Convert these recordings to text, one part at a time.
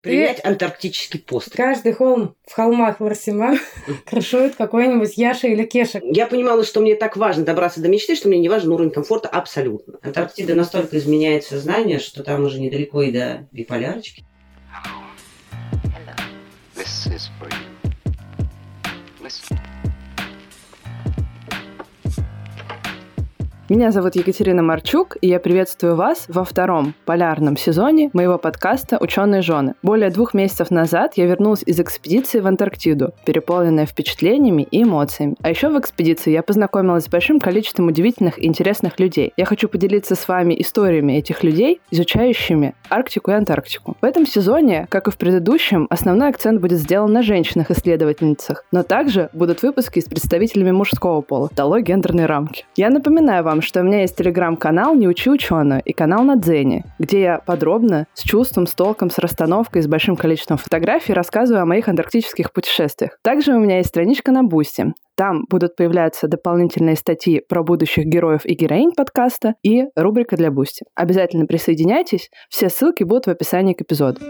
принять антарктический пост. Каждый холм в холмах Ларсима крышует какой-нибудь Яша или Кеша. Я понимала, что мне так важно добраться до мечты, что мне не важен уровень комфорта абсолютно. Антарктида настолько изменяет сознание, что там уже недалеко и до биполярочки. This is for you. Listen. Меня зовут Екатерина Марчук, и я приветствую вас во втором полярном сезоне моего подкаста «Ученые жены». Более двух месяцев назад я вернулась из экспедиции в Антарктиду, переполненная впечатлениями и эмоциями. А еще в экспедиции я познакомилась с большим количеством удивительных и интересных людей. Я хочу поделиться с вами историями этих людей, изучающими Арктику и Антарктику. В этом сезоне, как и в предыдущем, основной акцент будет сделан на женщинах-исследовательницах, но также будут выпуски с представителями мужского пола, долой гендерные рамки. Я напоминаю вам, что у меня есть телеграм-канал «Не учи ученую» и канал на Дзене, где я подробно, с чувством, с толком, с расстановкой, с большим количеством фотографий рассказываю о моих антарктических путешествиях. Также у меня есть страничка на Бусти. Там будут появляться дополнительные статьи про будущих героев и героинь подкаста и рубрика для Бусти. Обязательно присоединяйтесь, все ссылки будут в описании к эпизоду.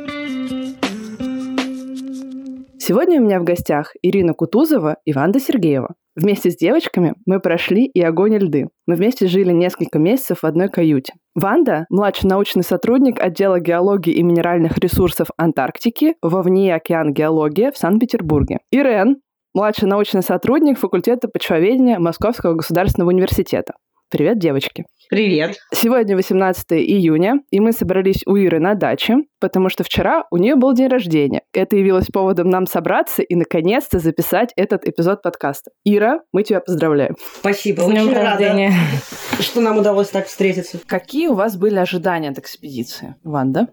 Сегодня у меня в гостях Ирина Кутузова и Ванда Сергеева. Вместе с девочками мы прошли и огонь и льды. Мы вместе жили несколько месяцев в одной каюте. Ванда – младший научный сотрудник отдела геологии и минеральных ресурсов Антарктики во ВНИИ океан геология в Санкт-Петербурге. Ирен – младший научный сотрудник факультета почвоведения Московского государственного университета. Привет, девочки. Привет. Сегодня 18 июня, и мы собрались у Иры на даче, потому что вчера у нее был день рождения. Это явилось поводом нам собраться и, наконец-то, записать этот эпизод подкаста. Ира, мы тебя поздравляем. Спасибо, С днем очень рождения. рада, что нам удалось так встретиться. Какие у вас были ожидания от экспедиции, Ванда?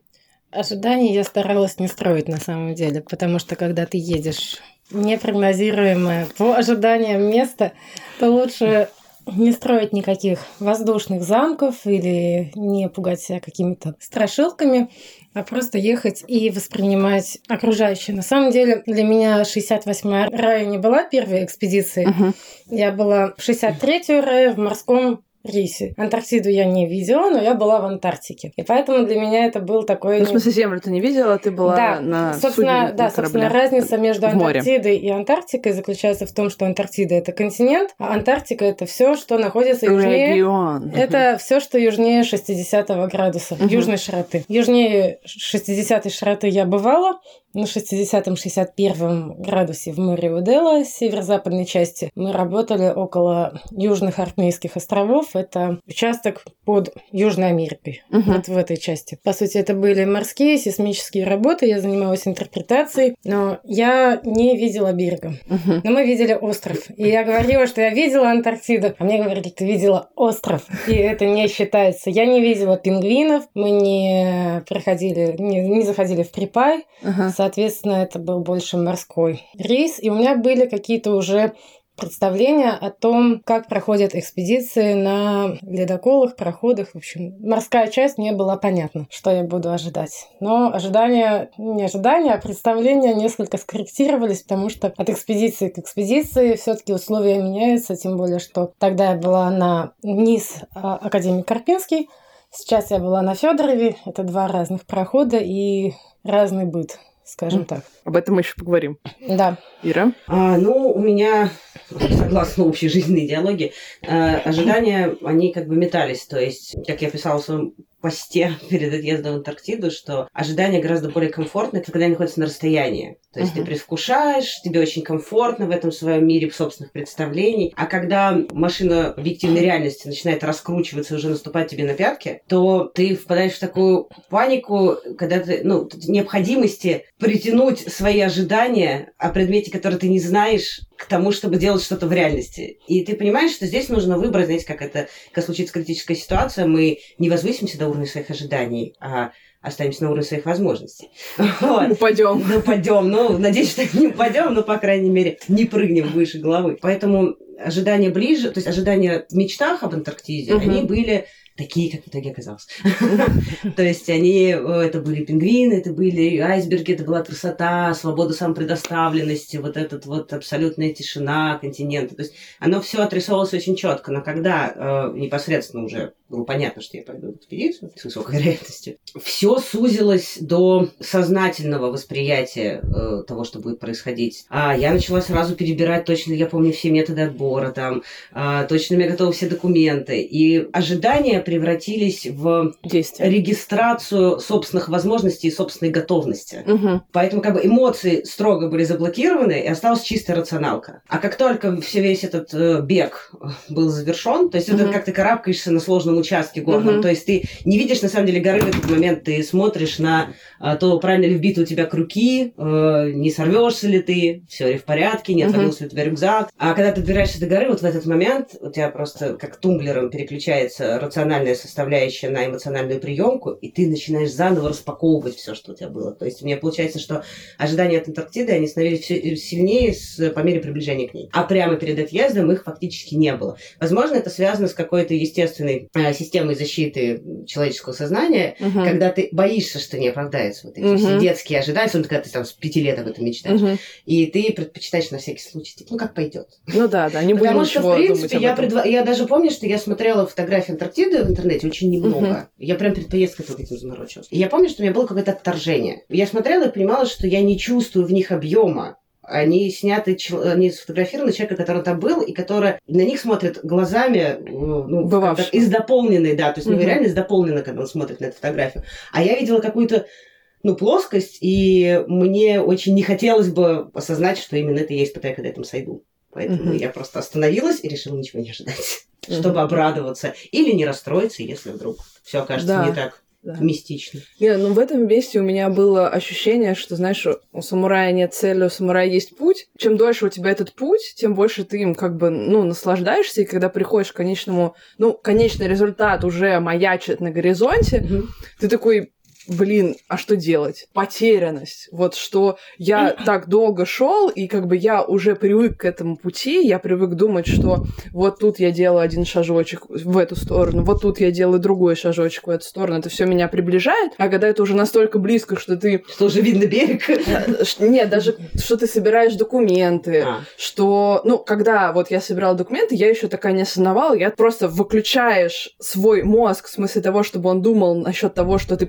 Ожиданий я старалась не строить на самом деле, потому что когда ты едешь непрогнозируемое по ожиданиям место, то лучше не строить никаких воздушных замков или не пугать себя какими-то страшилками, а просто ехать и воспринимать окружающее. На самом деле для меня 68-я рая не была первой экспедицией. Мгм. Я была в 63-ю рая в морском рейсе. Антарктиду я не видела, но я была в Антарктике. И поэтому для меня это был такой... Ну, в смысле, землю ты не видела, ты была да, на собственно, судне, да, на собственно, разница между. Антарктидой и Антарктикой заключается в том, что Антарктида это континент, а Антарктика это все, что находится южнее. Регион. Это все, что южнее 60 градуса, Мгм. южной широты. Южнее 60 широты я бывала, на 60-61 градусе в море Удела, северо-западной части. Мы работали около Южных Аркнейских островов. Это участок под Южной Америкой. Мгм. Вот в этой части. По сути, это были морские сейсмические работы. Я занималась интерпретацией, но я не видела берега. Мгм. Но мы видели остров. И я говорила, что я видела Антарктиду. А мне говорили, ты видела остров. И это не считается. Я не видела пингвинов. Мы не проходили, не, не заходили в припай. Ага. Соответственно, это был больше морской рейс. И у меня были какие-то уже представления о том, как проходят экспедиции на ледоколах, проходах. В общем, морская часть мне была понятна, что я буду ожидать. Но ожидания, не ожидания, а представления несколько скорректировались, потому что от экспедиции к экспедиции все-таки условия меняются, тем более, что тогда я была на низ а, Академии Карпинский, сейчас я была на Федорове. Это два разных прохода и разный быт, скажем так. Об этом мы еще поговорим. Да. Ира? А, ну, у меня, согласно общей жизненной идеологии, э, ожидания, они как бы метались. То есть, как я писала в своем посте перед отъездом в Антарктиду, что ожидания гораздо более комфортны, когда они находятся на расстоянии. То есть Мгм. ты предвкушаешь, тебе очень комфортно в этом своем мире собственных представлений. А когда машина объективной реальности начинает раскручиваться и уже наступать тебе на пятки, то ты впадаешь в такую панику, когда ты, ну, необходимости притянуть свои ожидания о предмете, который ты не знаешь, к тому, чтобы делать что-то в реальности. И ты понимаешь, что здесь нужно выбрать, знаете, как это, как случится критическая ситуация, мы не возвысимся до уровня своих ожиданий, а останемся на уровне своих возможностей. Вот. Упадем. Ну, упадем. Ну, надеюсь, что не упадем, но, по крайней мере, не прыгнем выше головы. Поэтому ожидания ближе, то есть ожидания в мечтах об Антарктиде, Мгм. они были такие, как в итоге оказалось. То есть они, это были пингвины, это были айсберги, это была красота, свобода самопредоставленности, вот этот вот абсолютная тишина континента. То есть оно все отрисовывалось очень четко, но когда э, непосредственно уже было понятно, что я пойду в экспедицию с высокой вероятностью, все сузилось до сознательного восприятия э, того, что будет происходить. А я начала сразу перебирать точно, я помню все методы отбора, там, э, точно у меня готовы все документы. И ожидания превратились в Действие. регистрацию собственных возможностей и собственной готовности. Мгм. Поэтому как бы эмоции строго были заблокированы, и осталась чистая рационалка. А как только все, весь этот э, бег был завершен, то есть это Мгм. как ты карабкаешься на сложном участке горном, Мгм. то есть ты не видишь на самом деле горы в этот момент, ты смотришь на а, то, правильно ли вбиты у тебя круги, э, не сорвешься ли ты, все ли в порядке, не отвалился ли у тебя рюкзак. А когда ты добираешься до горы, вот в этот момент у тебя просто как тумблером переключается рациональная составляющая на эмоциональную приемку, и ты начинаешь заново распаковывать все, что у тебя было. То есть у меня получается, что ожидания от Антарктиды, они становились все сильнее с, по мере приближения к ней. А прямо перед отъездом их фактически не было. Возможно, это связано с какой-то естественной э, системой защиты человеческого сознания, Мгм. когда ты боишься, что не оправдается вот эти все Мгм. детские ожидания, особенно когда ты там с пяти лет об этом мечтаешь. Мгм. И ты предпочитаешь на всякий случай, типа, ну как пойдет. Ну да, да, не будем Потому что, в принципе, я, предва- я даже помню, что я смотрела фотографии Антарктиды в интернете очень немного. Я прям перед поездкой только этим заморочилась. И я помню, что у меня было какое-то отторжение. Я смотрела и понимала, что я не чувствую в них объема. Они сняты, они сфотографированы человека, который там был, и который на них смотрит глазами, э, ну, из дополненной, да, то есть у него Мгм. реально из дополненной, когда он смотрит на эту фотографию. А я видела какую-то ну, плоскость, и мне очень не хотелось бы осознать, что именно это я испытаю, когда я там сойду. Поэтому Мгм. я просто остановилась и решила ничего не ожидать, Мгм. чтобы обрадоваться или не расстроиться, если вдруг все окажется Да. не так Да. мистично. Не, ну в этом месте у меня было ощущение, что, знаешь, у самурая нет цели, у самурая есть путь. Чем дольше у тебя этот путь, тем больше ты им как бы, ну, наслаждаешься, и когда приходишь к конечному, ну, конечный результат уже маячит на горизонте, ты такой, блин, а что делать? Потерянность. Вот что я так долго шел, и как бы я уже привык к этому пути, я привык думать, что вот тут я делаю один шажочек в эту сторону, вот тут я делаю другой шажочек в эту сторону, это все меня приближает, а когда это уже настолько близко, что ты... Что уже видно берег. Нет, даже что ты собираешь документы, А, что, ну, когда вот я собирала документы, я еще такая не осознавала, я просто выключаешь свой мозг в смысле того, чтобы он думал насчет того, что ты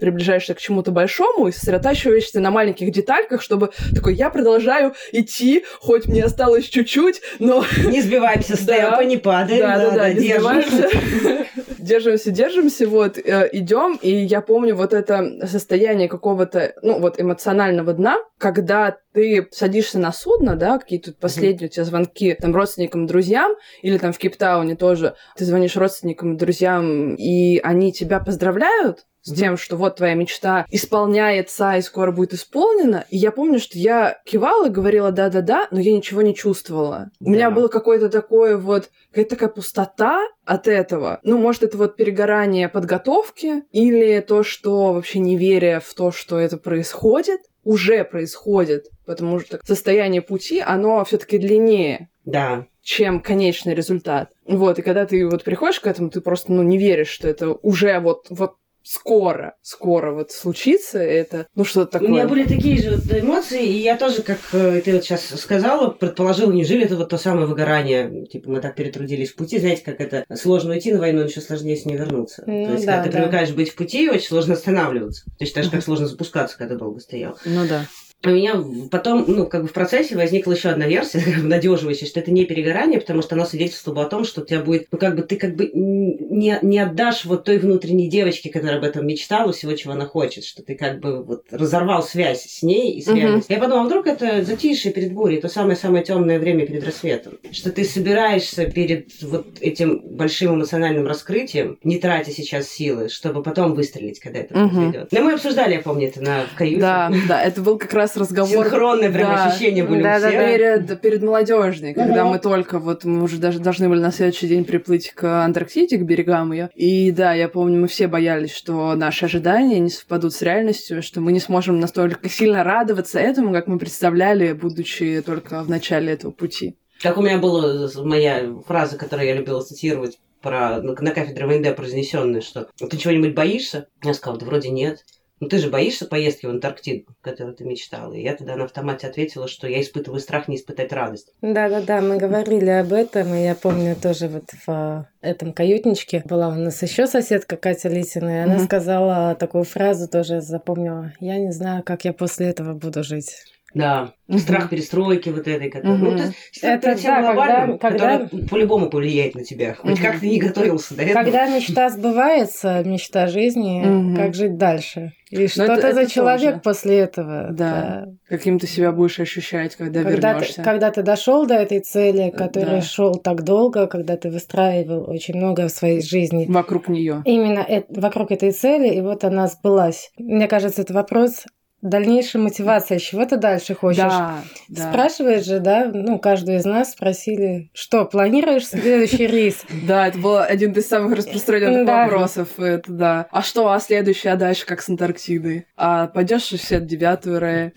приближаешься к чему-то большому и сосредотачиваешься на маленьких детальках, чтобы такой, я продолжаю идти, хоть мне осталось чуть-чуть, но Не сбиваемся с темпа, не падаем. да, да, да, не держим. сбиваемся. Держимся, держимся, вот, э, идем, и я помню вот это состояние какого-то, ну, вот, эмоционального дна, когда ты садишься на судно, да, какие-то последние у тебя звонки там родственникам, друзьям, или там в Кейптауне тоже, ты звонишь родственникам, друзьям, и они тебя поздравляют, с тем, что вот твоя мечта исполняется и скоро будет исполнена. И я помню, что я кивала, говорила да-да-да, но я ничего не чувствовала. У меня Да. было какое-то такое вот, какая-то такая пустота от этого. Ну, может, это вот перегорание подготовки или то, что вообще не веря в то, что это происходит, уже происходит, потому что состояние пути, оно все таки длиннее Да. чем конечный результат. Вот, и когда ты вот приходишь к этому, ты просто, ну, не веришь, что это уже вот, вот скоро, скоро вот случится это, ну, что-то такое. У меня были такие же вот эмоции, и я тоже, как э, ты вот сейчас сказала, предположила, неужели это вот то самое выгорание, типа мы так перетрудились в пути, знаете, как это сложно уйти на войну, еще сложнее с ней вернуться. Ну то есть, да, когда ты да. привыкаешь быть в пути, очень сложно останавливаться. Точно так же, как сложно запускаться, когда долго стоял. Ну да. У меня потом, ну, как бы в процессе возникла еще одна версия, надеживающая, что это не перегорание, потому что оно свидетельствовало о том, что у тебя будет, ну, как бы ты как бы не, не отдашь вот той внутренней девочке, которая об этом мечтала, всего, чего она хочет, что ты как бы вот разорвал связь с ней и с реальностью. Я подумала, а вдруг это затишье перед бурей, то самое-самое темное время перед рассветом, что ты собираешься перед вот этим большим эмоциональным раскрытием, не тратя сейчас силы, чтобы потом выстрелить, когда это Мгм. произойдет. Но мы обсуждали, я помню, это на, в каюте. Да, да, это был как раз разговор. Синхронные прям Да. ощущения были Да, у да. Перед, перед молодежной, когда Мгм. мы только вот мы уже даже должны были на следующий день приплыть к Антарктиде, к берегам ее. И да, я помню, мы все боялись, что наши ожидания не совпадут с реальностью, что мы не сможем настолько сильно радоваться этому, как мы представляли, будучи только в начале этого пути. Как у меня была моя фраза, которую я любила цитировать про, на на кафедре ВНД произнесенное, что ты чего-нибудь боишься? Я сказала, да вроде нет. Ну ты же боишься поездки в Антарктиду, которую ты мечтала? И я тогда на автомате ответила, что я испытываю страх не испытать радость. Да-да-да, мы говорили об этом, и я помню тоже вот в а, этом каютничке была у нас еще соседка Катя Лисина, и она сказала такую фразу, тоже запомнила. Я не знаю, как я после этого буду жить. Да, страх перестройки вот этой, который... Ну, то есть, Это тем да, глобальным, когда- которое по-любому повлияет на тебя. Хоть как ты не готовился до этого. Когда мечта сбывается, мечта жизни, как жить дальше? И что это- ты за это человек тоже. после этого? Да. Каким ты себя будешь ощущать, когда, Когда ты, вернешься? когда ты дошел до этой цели, которой Да. шел так долго, когда ты выстраивал очень много в своей жизни, Вокруг нее. именно э- вокруг этой цели, и вот она сбылась. Мне кажется, это вопрос дальнейшей мотивации. Чего ты дальше хочешь? Да, да. Спрашиваешь же, да, ну, каждую из нас спросили, что, планируешь следующий рейс? Да, это был один из самых распространенных вопросов. Это да. А что, а следующее, а дальше как с Антарктидой? А пойдешь в 69-ю Рэя?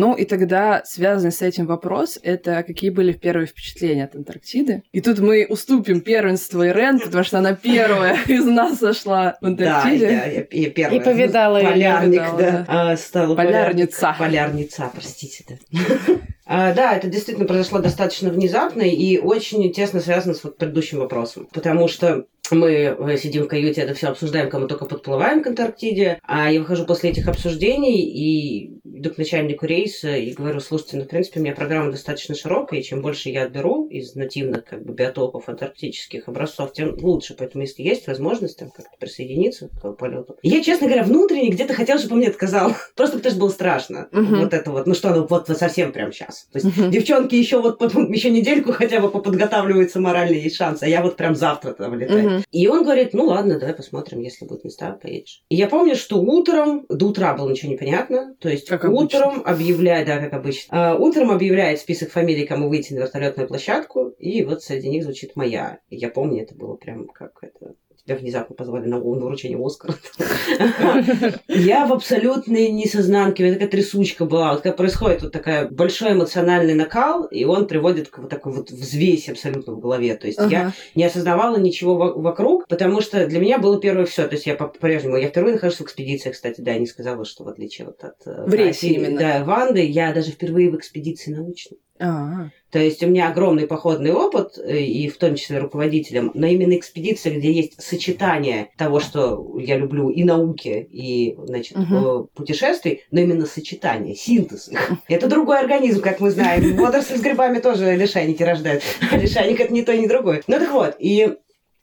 Ну и тогда связанный с этим вопрос, это какие были первые впечатления от Антарктиды. И тут мы уступим первенство Ирен, потому что она первая из нас сошла в Да, Антарктиде. я, я, я первая. И повидала её. Полярник, Повидала, да. А, стала Полярница. полярник- Полярница, простите, да. А, Да, это действительно произошло достаточно внезапно и очень тесно связано с вот предыдущим вопросом. Потому что мы э, сидим в каюте, это все обсуждаем, мы только подплываем к Антарктиде, а я выхожу после этих обсуждений и иду к начальнику рейса и говорю, слушайте, ну, в принципе, у меня программа достаточно широкая, и чем больше я отберу из нативных как бы, биотопов антарктических образцов, тем лучше. Поэтому, если есть возможность там как-то присоединиться к полету. Я, честно говоря, внутренне где-то хотела, чтобы он мне отказал. Просто потому что было страшно. Мгм. Вот это вот, ну что, ну вот совсем прям сейчас. То есть Мгм. девчонки еще вот потом, еще недельку хотя бы поподготавливаются морально, есть шанс, а я вот прям завтра туда вылетаю. Мгм. И он говорит, ну ладно, давай посмотрим, если будут места, поедешь. И я помню, что утром, до утра было ничего не понятно, то есть Как утром объявляет, да, как обычно, а, утром объявляет список фамилий, кому выйти на вертолетную площадку, и вот среди них звучит моя. И я помню, это было прям как это тебя внезапно позвали на, вручение Оскара. Я в абсолютной несознанке, у меня такая трясучка была. Вот как происходит вот такая большой эмоциональный накал, и он приводит к вот такой вот взвесь абсолютно в голове. То есть я не осознавала ничего во- вокруг, потому что для меня было первое все. То есть я по- по-прежнему, я впервые нахожусь в экспедиции, кстати, да, не сказала, что в отличие вот от э, В рейсе именно. Да, Ванды, я даже впервые в экспедиции научной. А, То есть у меня огромный походный опыт, э, и в том числе руководителем, но именно экспедиция, где есть сочетание того, что я люблю, и науки, и, значит, э, путешествий, но именно сочетание, синтез. их. Это другой организм, как мы знаем. Водоросли с грибами тоже лишайники рождают. Лишайник это не то, ни другое. Ну так вот, и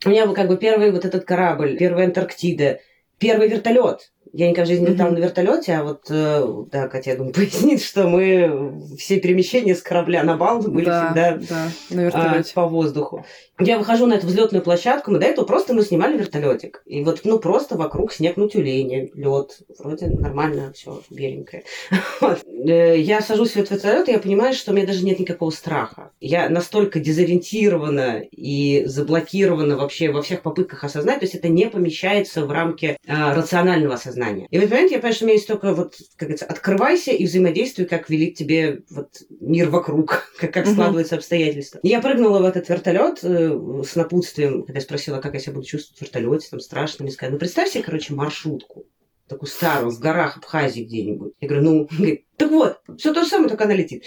у меня был как бы первый вот этот корабль, первая Антарктида, первый вертолет. Я никогда в жизни не летала Мгм. на вертолете, а вот, э, да, Катя, я думаю, пояснит, что мы все перемещения с корабля на бал были да, всегда да, на а, вертолете. по воздуху. Я выхожу на эту взлетную площадку, мы до этого просто мы снимали вертолетик. И вот, ну, просто вокруг снег на тюлене, лед, вроде нормально, все беленькое. Вот. Э, Я сажусь в этот вертолет, и я понимаю, что у меня даже нет никакого страха. Я настолько дезориентирована и заблокирована вообще во всех попытках осознать, то есть это не помещается в рамки а, рационального осознания. И в этот момент я понимаю, что у меня есть только вот, как говорится, открывайся и взаимодействуй, как велит тебе вот мир вокруг, как, как складываются обстоятельства. И я прыгнула в этот вертолет э, с напутствием, когда я спросила, как я себя буду чувствовать в вертолете, там страшно, мне сказали, ну представь себе, короче, маршрутку такую старую, в горах Абхазии где-нибудь. Я говорю, ну, так вот, все то же самое, только она летит.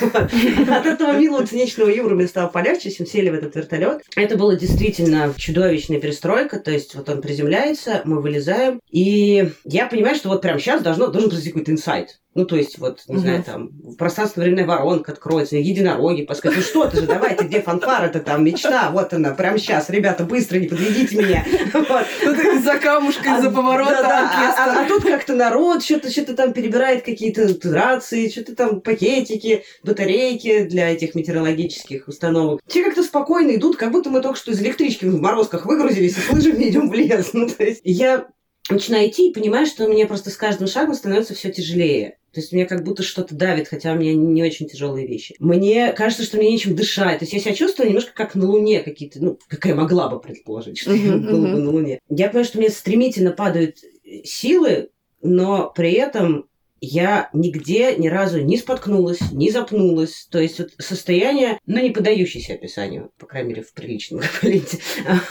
От этого милого циничного юмора мне стало полегче, чем сели в этот вертолет. Это была действительно чудовищная перестройка, то есть вот он приземляется, мы вылезаем, и я понимаю, что вот прямо сейчас должно, должен произойти какой-то инсайт. Ну, то есть, вот, не Мгм. знаю, там, пространство-временная воронка откроется, единороги подскажут, ну что ты же, давайте, где фанфара-то там, мечта, вот она, прямо сейчас, ребята, быстро, не подведите меня. Вот. Тут из-за камушка, из-за А, поворота да-да, а- оркестр. А, а тут как-то народ что-то что там перебирает какие-то рации, что-то там пакетики, батарейки для этих метеорологических установок. Все как-то спокойно идут, как будто мы только что из электрички в морозках выгрузились и с лыжами идем в лес. Ну, то есть я начинаю идти и понимаю, что мне просто с каждым шагом становится все тяжелее. То есть меня как будто что-то давит, хотя у меня не очень тяжелые вещи. Мне кажется, что мне нечем дышать. То есть я себя чувствую немножко как на Луне какие-то, ну, какая могла бы предположить, что я было бы на Луне. Я понимаю, что у меня стремительно падают силы, но при этом я нигде ни разу не споткнулась, не запнулась. То есть вот состояние, ну, не поддающееся описанию, по крайней мере, в приличном варианте.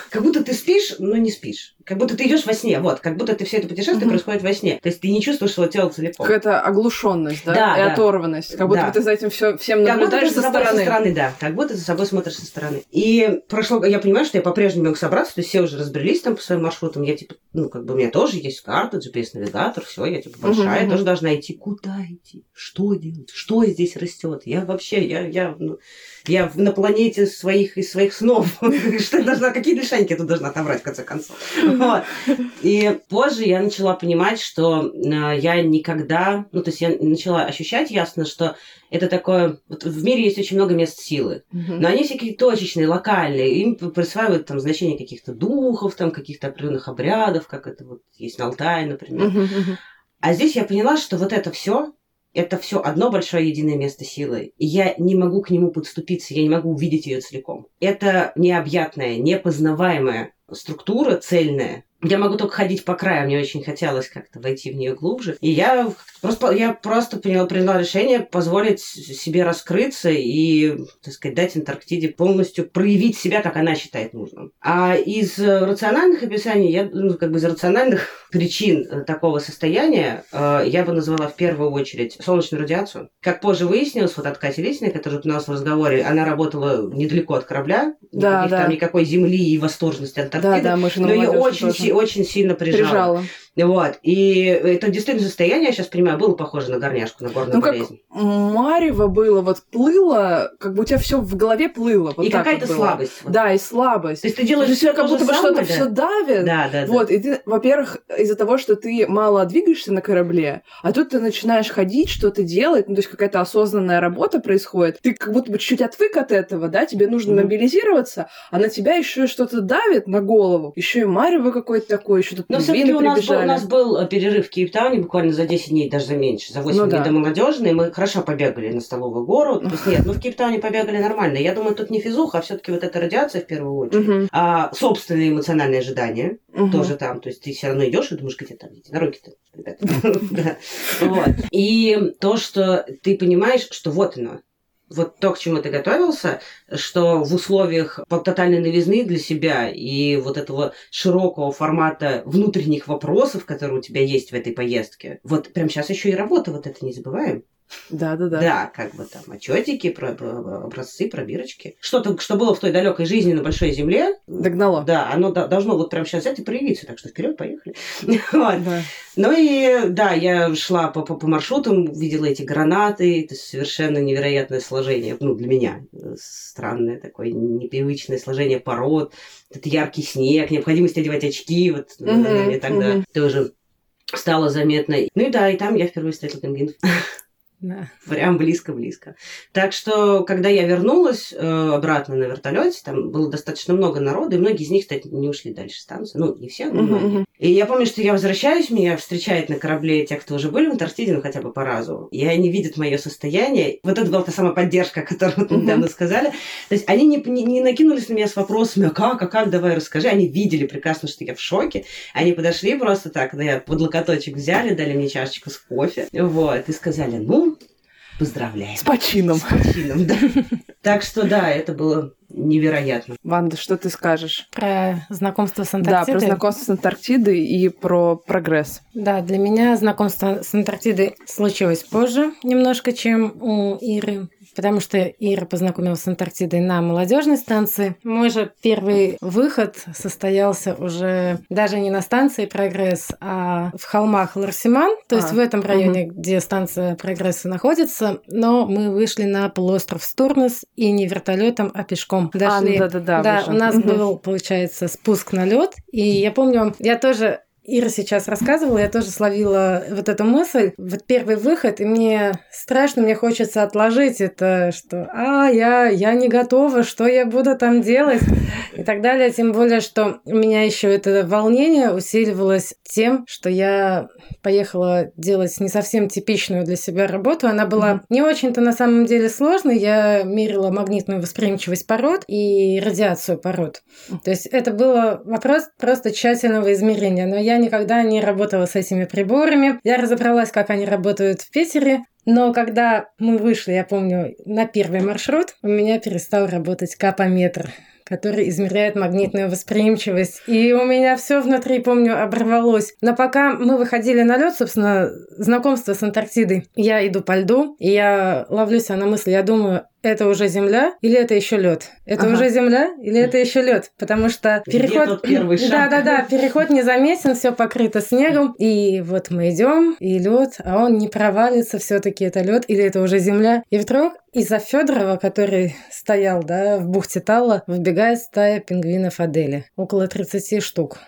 Как будто ты спишь, но не спишь. Как будто ты идешь во сне. Вот, как будто ты все это путешествие Мгм. происходит во сне. То есть ты не чувствуешь свое тело целиком. Какая-то оглушенность, да? Да, И да. оторванность. Как будто Да. ты за этим все, всем Как будто ты наблюдаешь со стороны. со стороны, да. Как будто ты за собой смотришь со стороны. И прошло, я понимаю, что я по-прежнему не могу собраться, то есть все уже разбрелись там по своим маршрутам. Я типа, ну, как бы у меня тоже есть карта, GPS-навигатор, все, я типа большая, Мгм, я тоже должна идти. Куда идти? Что делать? Что здесь растет? Я вообще, я, я, ну, я на планете своих из своих снов. Что должна, какие лишайники я тут должна отобрать, в конце концов. Вот. И позже я начала понимать, что э, я никогда, ну, то есть я начала ощущать ясно, что это такое... Вот в мире есть очень много мест силы, но они всякие точечные, локальные. Им присваивают там значение каких-то духов, там каких-то определенных обрядов, как это вот есть на Алтае, например. А здесь я поняла, что вот это все это все одно большое единое место силы. И я не могу к нему подступиться, я не могу увидеть ее целиком. Это необъятная, непознаваемая структура цельная. Я могу только ходить по краю, мне очень хотелось как-то войти в нее глубже. И я просто, я просто приняла, приняла решение позволить себе раскрыться и, так сказать, дать Антарктиде полностью проявить себя, как она считает нужным. А из э, рациональных описаний, я, ну, как бы из рациональных причин э, такого состояния, э, я бы назвала в первую очередь солнечную радиацию. Как позже выяснилось, вот от Кати Лисиной, которая у нас в разговоре, она работала недалеко от корабля, Да, никаких да. там никакой земли и восторженности Антарктиды. Да, да, мы же но ее очень, очень сильно прижало. прижала. Вот. И это действительно состояние, я сейчас понимаю, было похоже на горняшку, на горную Ну, как болезнь. Марево было, вот плыло, как бы у тебя все в голове плыло. Вот и какая-то вот слабость. Вот. Да, и слабость. То есть ты делаешь всё как то будто бы что-то все да. давит. Да, да, да. Вот, и ты, во-первых, из-за того, что ты мало двигаешься на корабле, а тут ты начинаешь ходить, что-то делать, ну, то есть какая-то осознанная работа происходит. Ты как будто бы чуть-чуть отвык от этого, да, тебе нужно Мгм. мобилизироваться, а на тебя еще что-то давит на голову. Еще и марево какое-то такое, еще тут Но все-таки у нас, прибежали. У нас был э, перерыв в Кейптауне буквально за 10 дней, даже за меньше, за 8 Ну дней да. до молодежной. Мы хорошо побегали на Столовую гору. То есть нет, ну в Кейптауне побегали нормально. Я думаю, тут не физуха, а все-таки вот эта радиация в первую очередь. Мгм, А собственные эмоциональные ожидания мгм. тоже там. То есть ты все равно идешь и думаешь, где там эти дороги-то, ребята. И то, что ты понимаешь, что вот оно, вот то, к чему ты готовился, что в условиях тотальной новизны для себя и вот этого широкого формата внутренних вопросов, которые у тебя есть в этой поездке, вот прям сейчас еще и работа, вот это не забываем. Да-да-да. Да, как бы там отчетики, про, про- образцы, пробирочки. Что-то, что было в той далекой жизни на большой земле, Догнало. да, оно до- должно вот прямо сейчас взять и проявиться. Так что вперед, поехали. Вот. Да. Ну и да, я шла по, по, по маршрутам, видела эти гранаты, это совершенно невероятное сложение, ну, для меня странное такое непривычное сложение пород, этот яркий снег, необходимость одевать очки, вот Мгм, мне тогда мгм. тоже стало заметно. Ну и да, и там я впервые встретила пингвинов. Да. Прям близко-близко. Так что, когда я вернулась э, обратно на вертолете, там было достаточно много народа, и многие из них, кстати, не ушли дальше станции. Ну, не все, но многие. мгм. И я помню, что я возвращаюсь, меня встречают на корабле те, кто уже были в Антарктиде, ну хотя бы по разу. И они видят мое состояние. Вот это была та самая поддержка, о которой вот недавно сказали. То есть они не, не, не накинулись на меня с вопросами, а как, а как, давай расскажи. Они видели прекрасно, что я в шоке. Они подошли просто так, да, под локоточек взяли, дали мне чашечку с кофе. Вот, и сказали, ну, поздравляем. С почином. С почином, да. Так что да, это было невероятно. Ванда, что ты скажешь? Про знакомство с Да, Антарктидой. про знакомство с Антарктидой и про прогресс. Да, для меня знакомство с Антарктидой случилось позже немножко, чем у Иры. Потому что Ира познакомилась с Антарктидой на молодежной станции. Мой же первый выход состоялся уже даже не на станции Прогресс, а в холмах Ларсиман, то есть А, в этом районе, где станция Прогресса находится. Но мы вышли на полуостров Стурнес и не вертолетом, а пешком А, дошли. ну да-да-да. Да, вы же. у нас был, получается, спуск на лед. И я помню, я тоже Ира сейчас рассказывала, я тоже словила вот эту мысль. Вот первый выход, и мне страшно, мне хочется отложить это, что «А, я, я не готова, что я буду там делать?» и так далее. Тем более, что у меня еще это волнение усиливалось тем, что я поехала делать не совсем типичную для себя работу. Она была не очень-то на самом деле сложной. Я мерила магнитную восприимчивость пород и радиацию пород. То есть это было вопрос просто тщательного измерения. Но я никогда не работала с этими приборами. Я разобралась, как они работают в Питере, но когда мы вышли, я помню, на первый маршрут, у меня перестал работать капометр который измеряет магнитную восприимчивость. И у меня все внутри, помню, оборвалось. Но пока мы выходили на лед, собственно, знакомство с Антарктидой, я иду по льду, и я ловлюсь на мысли, я думаю, это уже земля или это еще лед? Это ага. уже земля или это еще лед? Потому что переход... первый шаг? Да, да, да, переход незаметен, все покрыто снегом. И вот мы идем, и лед, а он не провалится, все-таки это лед или это уже земля. И вдруг из-за Федорова, который стоял, да, в бухте Талла, выбегает стая пингвинов Адели. Около 30 штук.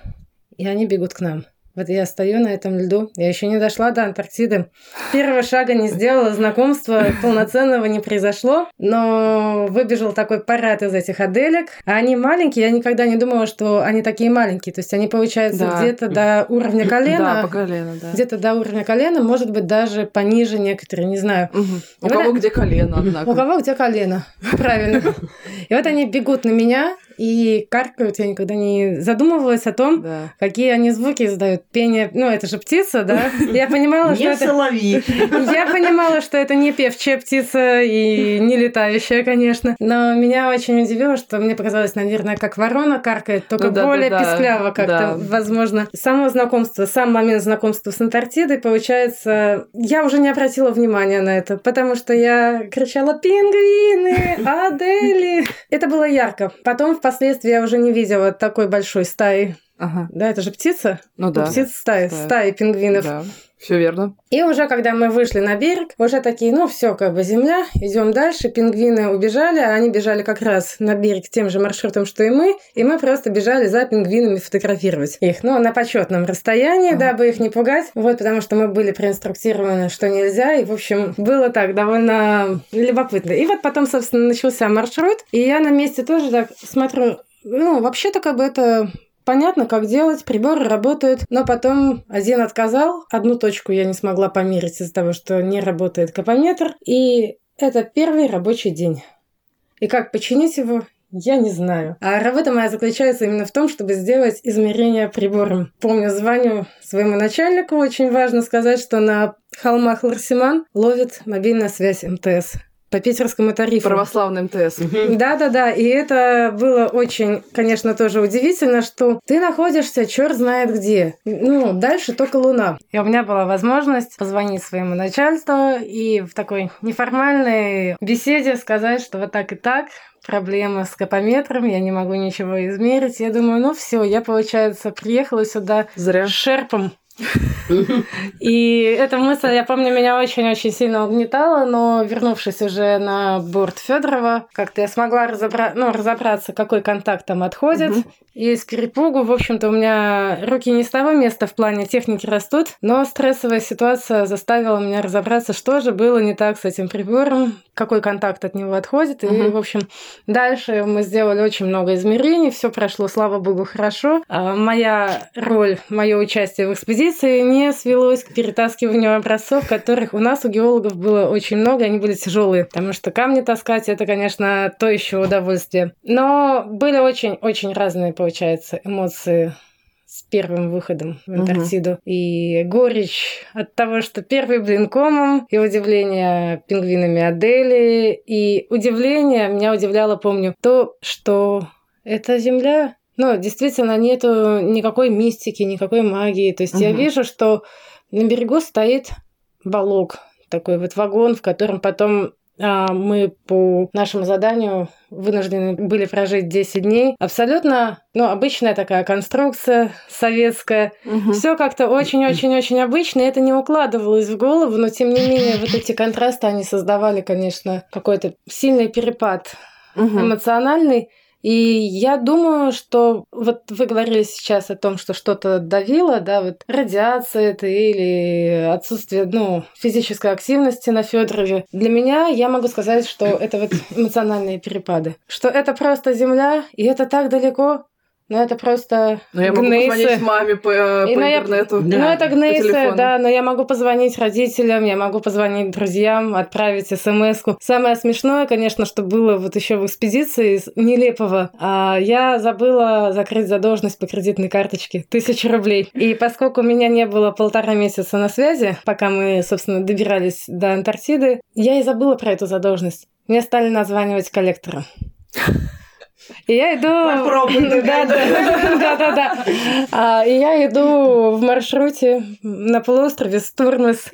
И они бегут к нам. Вот я стою на этом льду. Я еще не дошла до Антарктиды. Первого шага не сделала, знакомства полноценного не произошло. Но выбежал такой парад из этих аделек. А они маленькие. Я никогда не думала, что они такие маленькие. То есть они, получается, да. где-то до уровня колена. Да, по колено, да. Где-то до уровня колена, может быть, даже пониже некоторые, не знаю. Угу. У кого где колено, однако. У кого где колено, правильно. И вот они бегут на меня, и каркают. Я никогда не задумывалась о том, да. какие они звуки издают. Пение, ну, это же птица, да? Я понимала, что это... соловьи. Я понимала, что это не певчая птица и не летающая, конечно. Но меня очень удивило, что мне показалось, наверное, как ворона каркает, только ну более пискляво как-то, возможно. Само знакомство, сам момент знакомства с Антарктидой, получается, я уже не обратила внимания на это, потому что я кричала «Пингвины! Адели!» Это было ярко. Потом в впоследствии я уже не видела такой большой стаи. Ага. Да, это же птица? Ну да. Птица стаи, стаи, стаи пингвинов. Да. Все верно. И уже когда мы вышли на берег, уже такие, ну все, как бы земля, идем дальше. Пингвины убежали, а они бежали как раз на берег тем же маршрутом, что и мы, и мы просто бежали за пингвинами фотографировать их, ну на почетном расстоянии, ага. дабы их не пугать, вот потому что мы были проинструктированы, что нельзя, и в общем было так довольно любопытно. И вот потом, собственно, начался маршрут, и я на месте тоже так смотрю, ну вообще-то как бы это Понятно, как делать, приборы работают, но потом один отказал, одну точку я не смогла померить из-за того, что не работает капометр, и это первый рабочий день. И как починить его, я не знаю. А работа моя заключается именно в том, чтобы сделать измерения прибором. Помню, звоню своему начальнику, очень важно сказать, что на холмах Ларсиман ловит мобильная связь МТС по питерскому тарифу. Православный МТС. Да-да-да, и это было очень, конечно, тоже удивительно, что ты находишься черт знает где. Ну, дальше только Луна. И у меня была возможность позвонить своему начальству и в такой неформальной беседе сказать, что вот так и так, проблема с капометром, я не могу ничего измерить. Я думаю, ну все, я, получается, приехала сюда Зря. с шерпом и эта мысль, я помню, меня очень-очень сильно угнетала, но вернувшись уже на борт Федорова, как-то я смогла разобра... ну, разобраться, какой контакт там отходит. Угу. И с перепугу, в общем-то, у меня руки не с того места в плане техники растут, но стрессовая ситуация заставила меня разобраться, что же было не так с этим прибором, какой контакт от него отходит. Угу. И, в общем, дальше мы сделали очень много измерений, все прошло, слава богу, хорошо. А моя роль, мое участие в экспедиции не свелось к перетаскиванию образцов, которых у нас, у геологов, было очень много, они были тяжелые, потому что камни таскать это, конечно, то еще удовольствие. Но были очень-очень разные, получается, эмоции с первым выходом в Антарктиду. Угу. И горечь от того, что первый блин комом, и удивление пингвинами Адели, и удивление, меня удивляло, помню, то, что это Земля, ну, действительно, нету никакой мистики, никакой магии. То есть угу. я вижу, что на берегу стоит балок, такой вот вагон, в котором потом а, мы по нашему заданию вынуждены были прожить 10 дней. Абсолютно, ну, обычная такая конструкция советская. Угу. Все как-то очень-очень-очень обычно. Это не укладывалось в голову, но тем не менее вот эти контрасты, они создавали, конечно, какой-то сильный перепад угу. эмоциональный. И я думаю, что вот вы говорили сейчас о том, что что-то давило, да, вот радиация это или отсутствие, ну, физической активности на Федорове. Для меня я могу сказать, что это вот эмоциональные перепады. Что это просто земля, и это так далеко, Но это просто Ну, я могу гнейсы. позвонить маме по, э, И по на я- интернету. Да, ну, это гнейсы, да, но я могу позвонить родителям, я могу позвонить друзьям, отправить смс -ку. Самое смешное, конечно, что было вот еще в экспедиции из нелепого. А, я забыла закрыть задолженность по кредитной карточке. Тысяча рублей. И поскольку у меня не было полтора месяца на связи, пока мы, собственно, добирались до Антарктиды, я и забыла про эту задолженность. Мне стали названивать коллектором. И я иду... Попробуй, Да, да, да, да, да. А, И я иду в маршруте на полуострове Стурмес,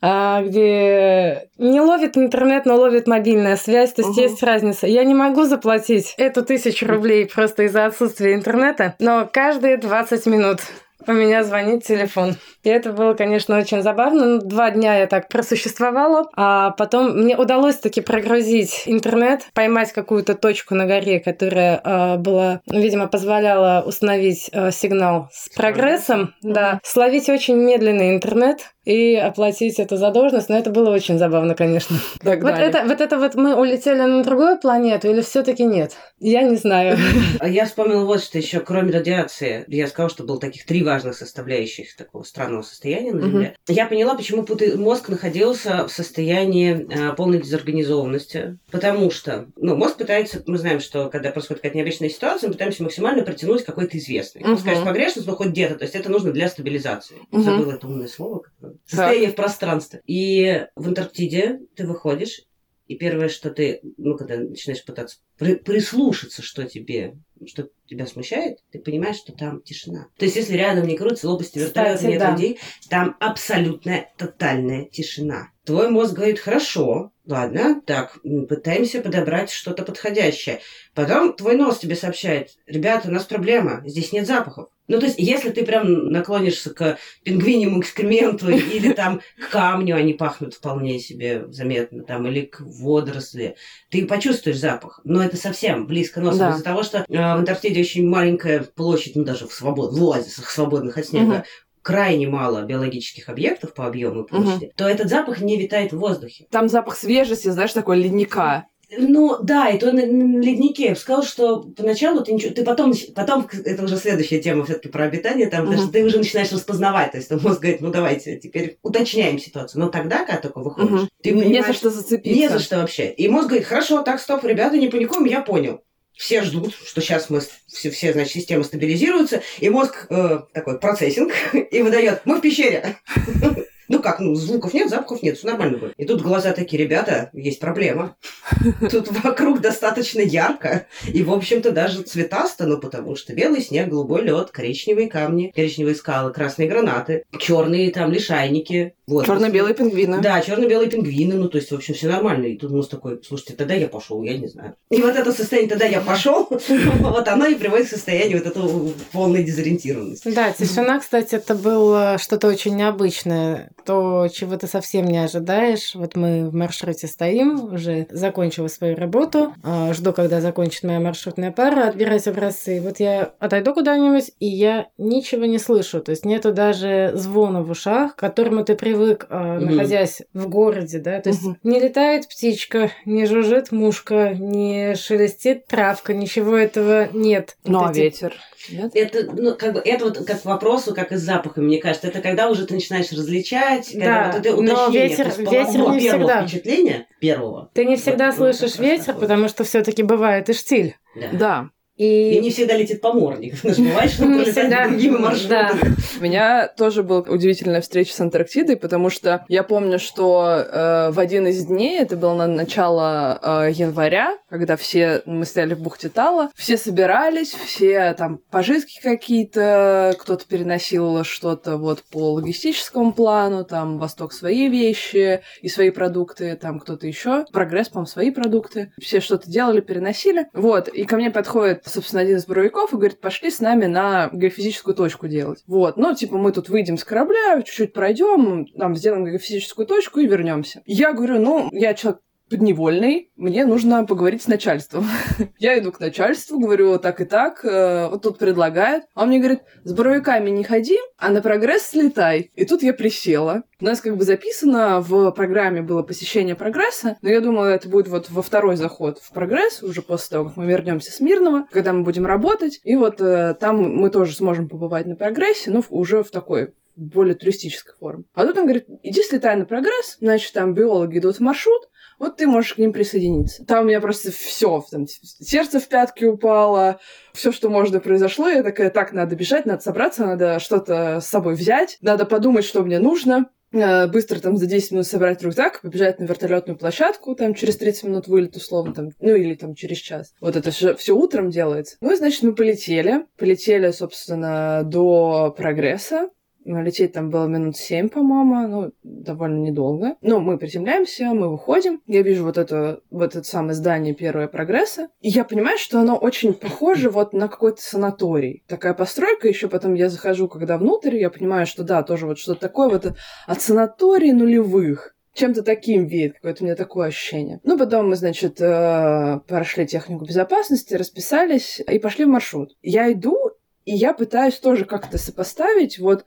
а, где не ловит интернет, но ловит мобильная связь, то есть есть разница. Я не могу заплатить эту тысячу рублей просто из-за отсутствия интернета, но каждые 20 минут у меня звонит телефон. И это было, конечно, очень забавно. Ну, два дня я так просуществовала, а потом мне удалось таки прогрузить интернет, поймать какую-то точку на горе, которая а, была, ну, видимо, позволяла установить а, сигнал с прогрессом, да, словить очень медленный интернет и оплатить эту задолженность. Но это было очень забавно, конечно. Так Вот это, вот это вот мы улетели на другую планету или все-таки нет? Я не знаю. А Я вспомнила вот что еще, кроме радиации, я сказала, что было таких три важных составляющих такого странного состояния на. Земле. Я поняла, почему мозг находился в состоянии э, полной дезорганизованности. Потому что, ну, мозг пытается, мы знаем, что когда происходит какая-то необычная ситуация, мы пытаемся максимально притянуть какой-то известный. Мгм. Пускай с погрешность, но хоть где-то. То есть это нужно для стабилизации. Мгм. Забыла это умное слово. какое. Состояние в пространстве. И в Антарктиде ты выходишь, и первое, что ты, ну, когда начинаешь пытаться при- прислушаться, что тебе, что тебя смущает, ты понимаешь, что там тишина. То есть, если рядом не крутится лопасти вертолета, нет да. людей, там абсолютная, тотальная тишина. Твой мозг говорит, хорошо, ладно, так, пытаемся подобрать что-то подходящее. Потом твой нос тебе сообщает, ребята, у нас проблема, здесь нет запахов. Ну, то есть, если ты прям наклонишься к пингвиньему экскременту или там к камню, они пахнут вполне себе заметно, там, или к водоросли, ты почувствуешь запах, но это совсем близко носа. Да. Из-за того, что э, в Антарктиде очень маленькая площадь, ну, даже в, свобод... в оазисах, свободных от снега, Мгм. крайне мало биологических объектов по объему и площади, то этот запах не витает в воздухе. Там запах свежести, знаешь, такой ледника. Ну, да, и то на, на леднике. Я бы сказала, что поначалу ты ничего... Ты потом... Потом, это уже следующая тема все таки про обитание, там, что ты уже начинаешь распознавать. То есть, там мозг говорит, ну, давайте, теперь уточняем ситуацию. Но тогда, когда только выходишь, Мгм. ты не за что зацепиться. Не за что вообще. И мозг говорит, хорошо, так, стоп, ребята, не паникуем, я понял. Все ждут, что сейчас мы все, все значит, системы стабилизируются, и мозг э, такой процессинг и выдает, мы в пещере. Ну как, ну звуков нет, запахов нет, все нормально будет. И тут глаза такие, ребята, есть проблема. Тут вокруг достаточно ярко, и, в общем-то, даже цветасто, ну потому что белый снег, голубой лед, коричневые камни, коричневые скалы, красные гранаты, черные там лишайники. Вот. Черно-белые пингвины. Да, черно-белые пингвины, ну, то есть, в общем, все нормально. И тут муж такой, слушайте, тогда я пошел, я не знаю. И вот это состояние, тогда я пошел, вот оно и приводит к состоянию вот этого полной дезориентированности. Да, тишина, кстати, это было что-то очень необычное. То, чего ты совсем не ожидаешь. Вот мы в маршруте стоим, уже закончила свою работу, а, жду, когда закончит моя маршрутная пара, отбирать образцы. Вот я отойду куда-нибудь, и я ничего не слышу. То есть нету даже звона в ушах, к которому ты привык, а, находясь в городе, да. То есть Мгм. не летает птичка, не жужжит мушка, не шелестит травка, ничего этого нет. Ну, Вот а эти ветер? Нет? Это, ну, как бы, это вот как к вопросу, как и с запахами, мне кажется. Это когда уже ты начинаешь различать, когда Да, вот это но ветер- ветер не первого всегда. впечатления, первого. Ты не всегда Вот, слышишь ветер, потому что все-таки бывает и штиль. Да. Да. И И, не всегда летит поморник. Потому что он всегда, другими да. маршрутами. У меня тоже была удивительная встреча с Антарктидой, потому что я помню, что э, в один из дней, это было на начало э, января, когда все, мы стояли в бухте Тала, все собирались, все там пожитки какие-то, кто-то переносил что-то вот по логистическому плану, там Восток свои вещи и свои продукты, там кто-то еще, Прогресс, по-моему, свои продукты. Все что-то делали, переносили. Вот, и ко мне подходит, собственно, один из буровиков и говорит, пошли с нами на геофизическую точку делать. Вот, ну, типа, мы тут выйдем с корабля, чуть-чуть пройдем, там, сделаем геофизическую точку и вернемся. Я говорю, ну, я человек подневольный, мне нужно поговорить с начальством. Я иду к начальству, говорю так и так, э, вот тут предлагает. А он мне говорит, с боровиками не ходи, а на прогресс слетай. И тут я присела. У нас как бы записано в программе было посещение прогресса, но я думала, это будет вот во второй заход в прогресс, уже после того, как мы вернемся с Мирного, когда мы будем работать. И вот э, там мы тоже сможем побывать на прогрессе, но уже в такой более туристической форме. А тут он говорит, иди слетай на прогресс, значит, там биологи идут в маршрут, вот ты можешь к ним присоединиться. Там у меня просто все, там сердце в пятки упало, все, что можно, произошло. Я такая, так, надо бежать, надо собраться, надо что-то с собой взять, надо подумать, что мне нужно э, быстро там за 10 минут собрать рюкзак, побежать на вертолетную площадку, там через 30 минут вылет условно, там, ну или там через час. Вот это все, все утром делается. Ну и значит мы полетели, полетели, собственно, до прогресса, Лететь там было минут семь, по-моему, ну, довольно недолго. Но мы приземляемся, мы выходим. Я вижу вот это, вот это самое здание первое прогресса. И я понимаю, что оно очень похоже вот на какой-то санаторий. Такая постройка, еще потом я захожу, когда внутрь, я понимаю, что да, тоже вот что-то такое вот от санаторий нулевых чем-то таким вид, какое-то у меня такое ощущение. Ну, потом мы, значит, э, прошли технику безопасности, расписались и пошли в маршрут. Я иду, и я пытаюсь тоже как-то сопоставить вот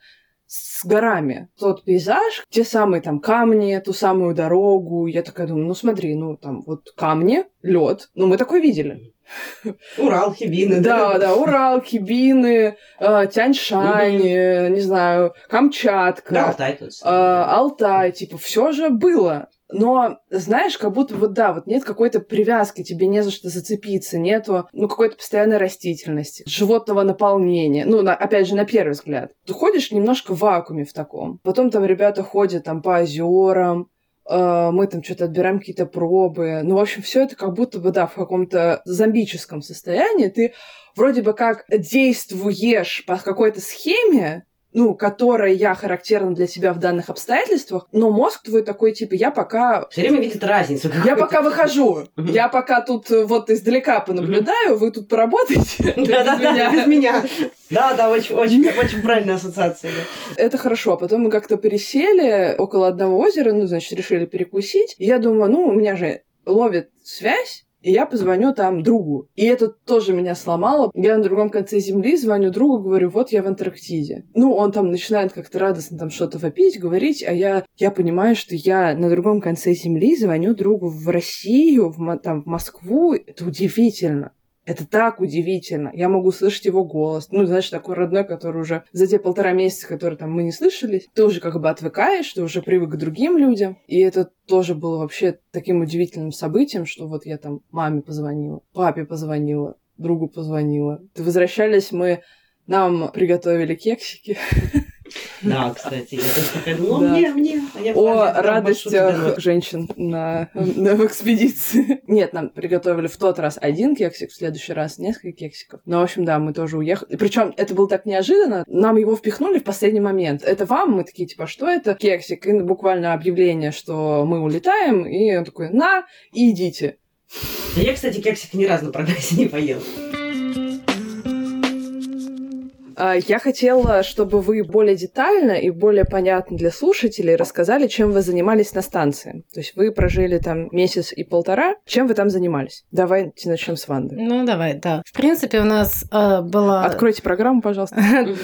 с горами. Тот пейзаж, те самые там камни, ту самую дорогу. Я такая думаю, ну смотри, ну там вот камни, лед. Ну мы такое видели. Урал, Хибины. Да, да, Урал, Хибины, э, Тяньшань, э, не знаю, Камчатка. Да, Алтай. Э, Алтай, типа, все же было. Но, знаешь, как будто вот да, вот нет какой-то привязки, тебе не за что зацепиться, нету, ну, какой-то постоянной растительности, животного наполнения. Ну, на, опять же, на первый взгляд. Ты ходишь немножко в вакууме в таком. Потом там ребята ходят там по озерам, э, мы там что-то отбираем какие-то пробы. Ну, в общем, все это как будто бы, да, в каком-то зомбическом состоянии. Ты вроде бы как действуешь по какой-то схеме, ну, которая я характерна для себя в данных обстоятельствах, но мозг твой такой, типа, я пока... Все время видит разницу. Я пока выхожу. Я пока тут э, вот издалека понаблюдаю, вы тут поработаете. Да-да-да, без меня. Да-да, очень, очень, очень правильная ассоциация. Это хорошо. Потом мы как-то пересели около одного озера, ну, значит, решили перекусить. Я думаю, ну, у меня же ловит связь, и я позвоню там другу. И это тоже меня сломало. Я на другом конце земли звоню другу, говорю, вот я в Антарктиде. Ну, он там начинает как-то радостно там что-то вопить, говорить, а я, я понимаю, что я на другом конце земли звоню другу в Россию, в, там, в Москву. Это удивительно. Это так удивительно. Я могу слышать его голос. Ну, знаешь, такой родной, который уже за те полтора месяца, которые там мы не слышались, ты уже как бы отвыкаешь, ты уже привык к другим людям. И это тоже было вообще таким удивительным событием, что вот я там маме позвонила, папе позвонила, другу позвонила. Возвращались мы, нам приготовили кексики. Да, кстати, я тоже такая думала, да. мне, мне. А я О радостях женщин на, на, в экспедиции. Нет, нам приготовили в тот раз один кексик, в следующий раз несколько кексиков. Ну, в общем, да, мы тоже уехали. Причем это было так неожиданно. Нам его впихнули в последний момент. Это вам? Мы такие, типа, что это? Кексик. И буквально объявление, что мы улетаем. И он такой, на, идите. Я, кстати, кексик ни разу на прогрессе не поел. А, я хотела, чтобы вы более детально и более понятно для слушателей рассказали, чем вы занимались на станции. То есть вы прожили там месяц и полтора. Чем вы там занимались? Давайте начнем с Ванды. Ну, давай, да. В принципе, у нас э, была... Откройте программу, пожалуйста.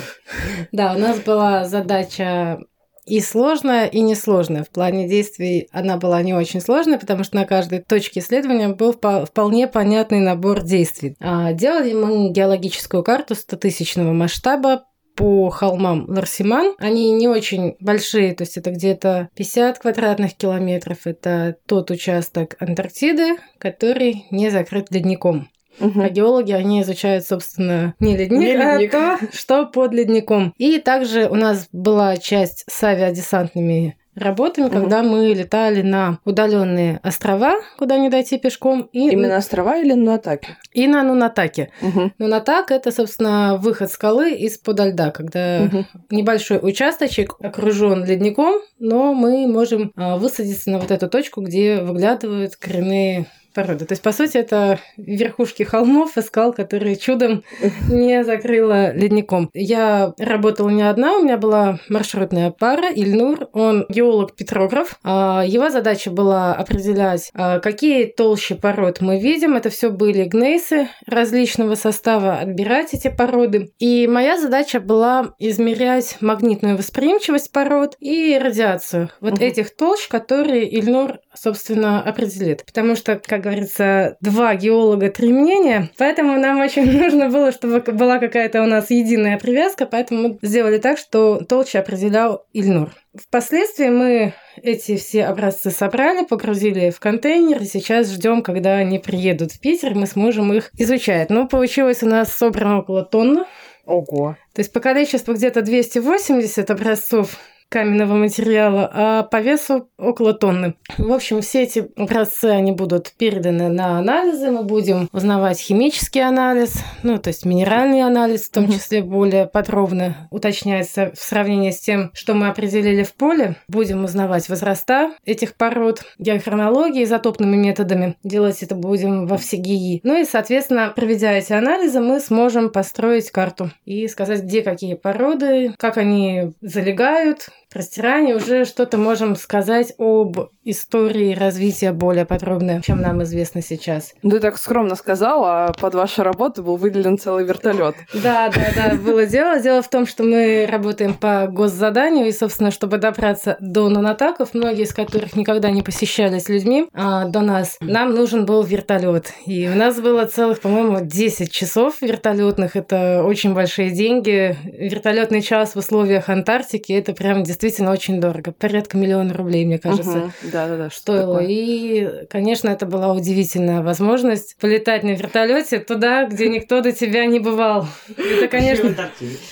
Да, у нас была задача и сложная, и несложная. В плане действий она была не очень сложная, потому что на каждой точке исследования был вполне понятный набор действий. А делали мы геологическую карту 100-тысячного масштаба по холмам Ларсиман. Они не очень большие, то есть это где-то 50 квадратных километров. Это тот участок Антарктиды, который не закрыт ледником. Угу. А геологи, они изучают, собственно, не ледник, не ледник. а то, что под ледником. И также у нас была часть с авиадесантными работами, угу. когда мы летали на удаленные острова, куда не дойти пешком. И... Именно острова или Нунатаки? И на Нунатаке. Угу. Нунатак – это, собственно, выход скалы из-под льда, когда угу. небольшой участочек окружен ледником, но мы можем а, высадиться на вот эту точку, где выглядывают коренные породы. То есть, по сути, это верхушки холмов и скал, которые чудом не закрыло ледником. Я работала не одна, у меня была маршрутная пара, Ильнур, он геолог-петрограф. А, его задача была определять, а, какие толщи пород мы видим. Это все были гнейсы различного состава, отбирать эти породы. И моя задача была измерять магнитную восприимчивость пород и радиацию вот угу. этих толщ, которые Ильнур, собственно, определит. Потому что, как говорится, два геолога, три мнения. Поэтому нам очень нужно было, чтобы была какая-то у нас единая привязка, поэтому мы сделали так, что толща определял Ильнур. Впоследствии мы эти все образцы собрали, погрузили в контейнер, и сейчас ждем, когда они приедут в Питер, мы сможем их изучать. Ну, получилось у нас собрано около тонны. Ого. То есть по количеству где-то 280 образцов каменного материала, а по весу около тонны. В общем, все эти образцы, они будут переданы на анализы, мы будем узнавать химический анализ, ну, то есть минеральный анализ, в том числе более подробно уточняется в сравнении с тем, что мы определили в поле. Будем узнавать возраста этих пород, геохронологии, изотопными методами. Делать это будем во все ГИИ. Ну и, соответственно, проведя эти анализы, мы сможем построить карту и сказать, где какие породы, как они залегают, растирание уже что-то можем сказать об истории развития более подробно, чем нам известно сейчас. Ну, ты так скромно сказала, а под вашу работу был выделен целый вертолет. Да, да, да, было дело. Дело в том, что мы работаем по госзаданию, и, собственно, чтобы добраться до нанотаков, многие из которых никогда не посещались людьми а, до нас, нам нужен был вертолет. И у нас было целых, по-моему, 10 часов вертолетных. Это очень большие деньги. Вертолетный час в условиях Антарктики это прям действительно очень дорого. Порядка миллиона рублей, мне кажется. Угу. Да, да, да. Стоило. И, конечно, это была удивительная возможность полетать на вертолете туда, где никто до тебя не бывал. Это, конечно.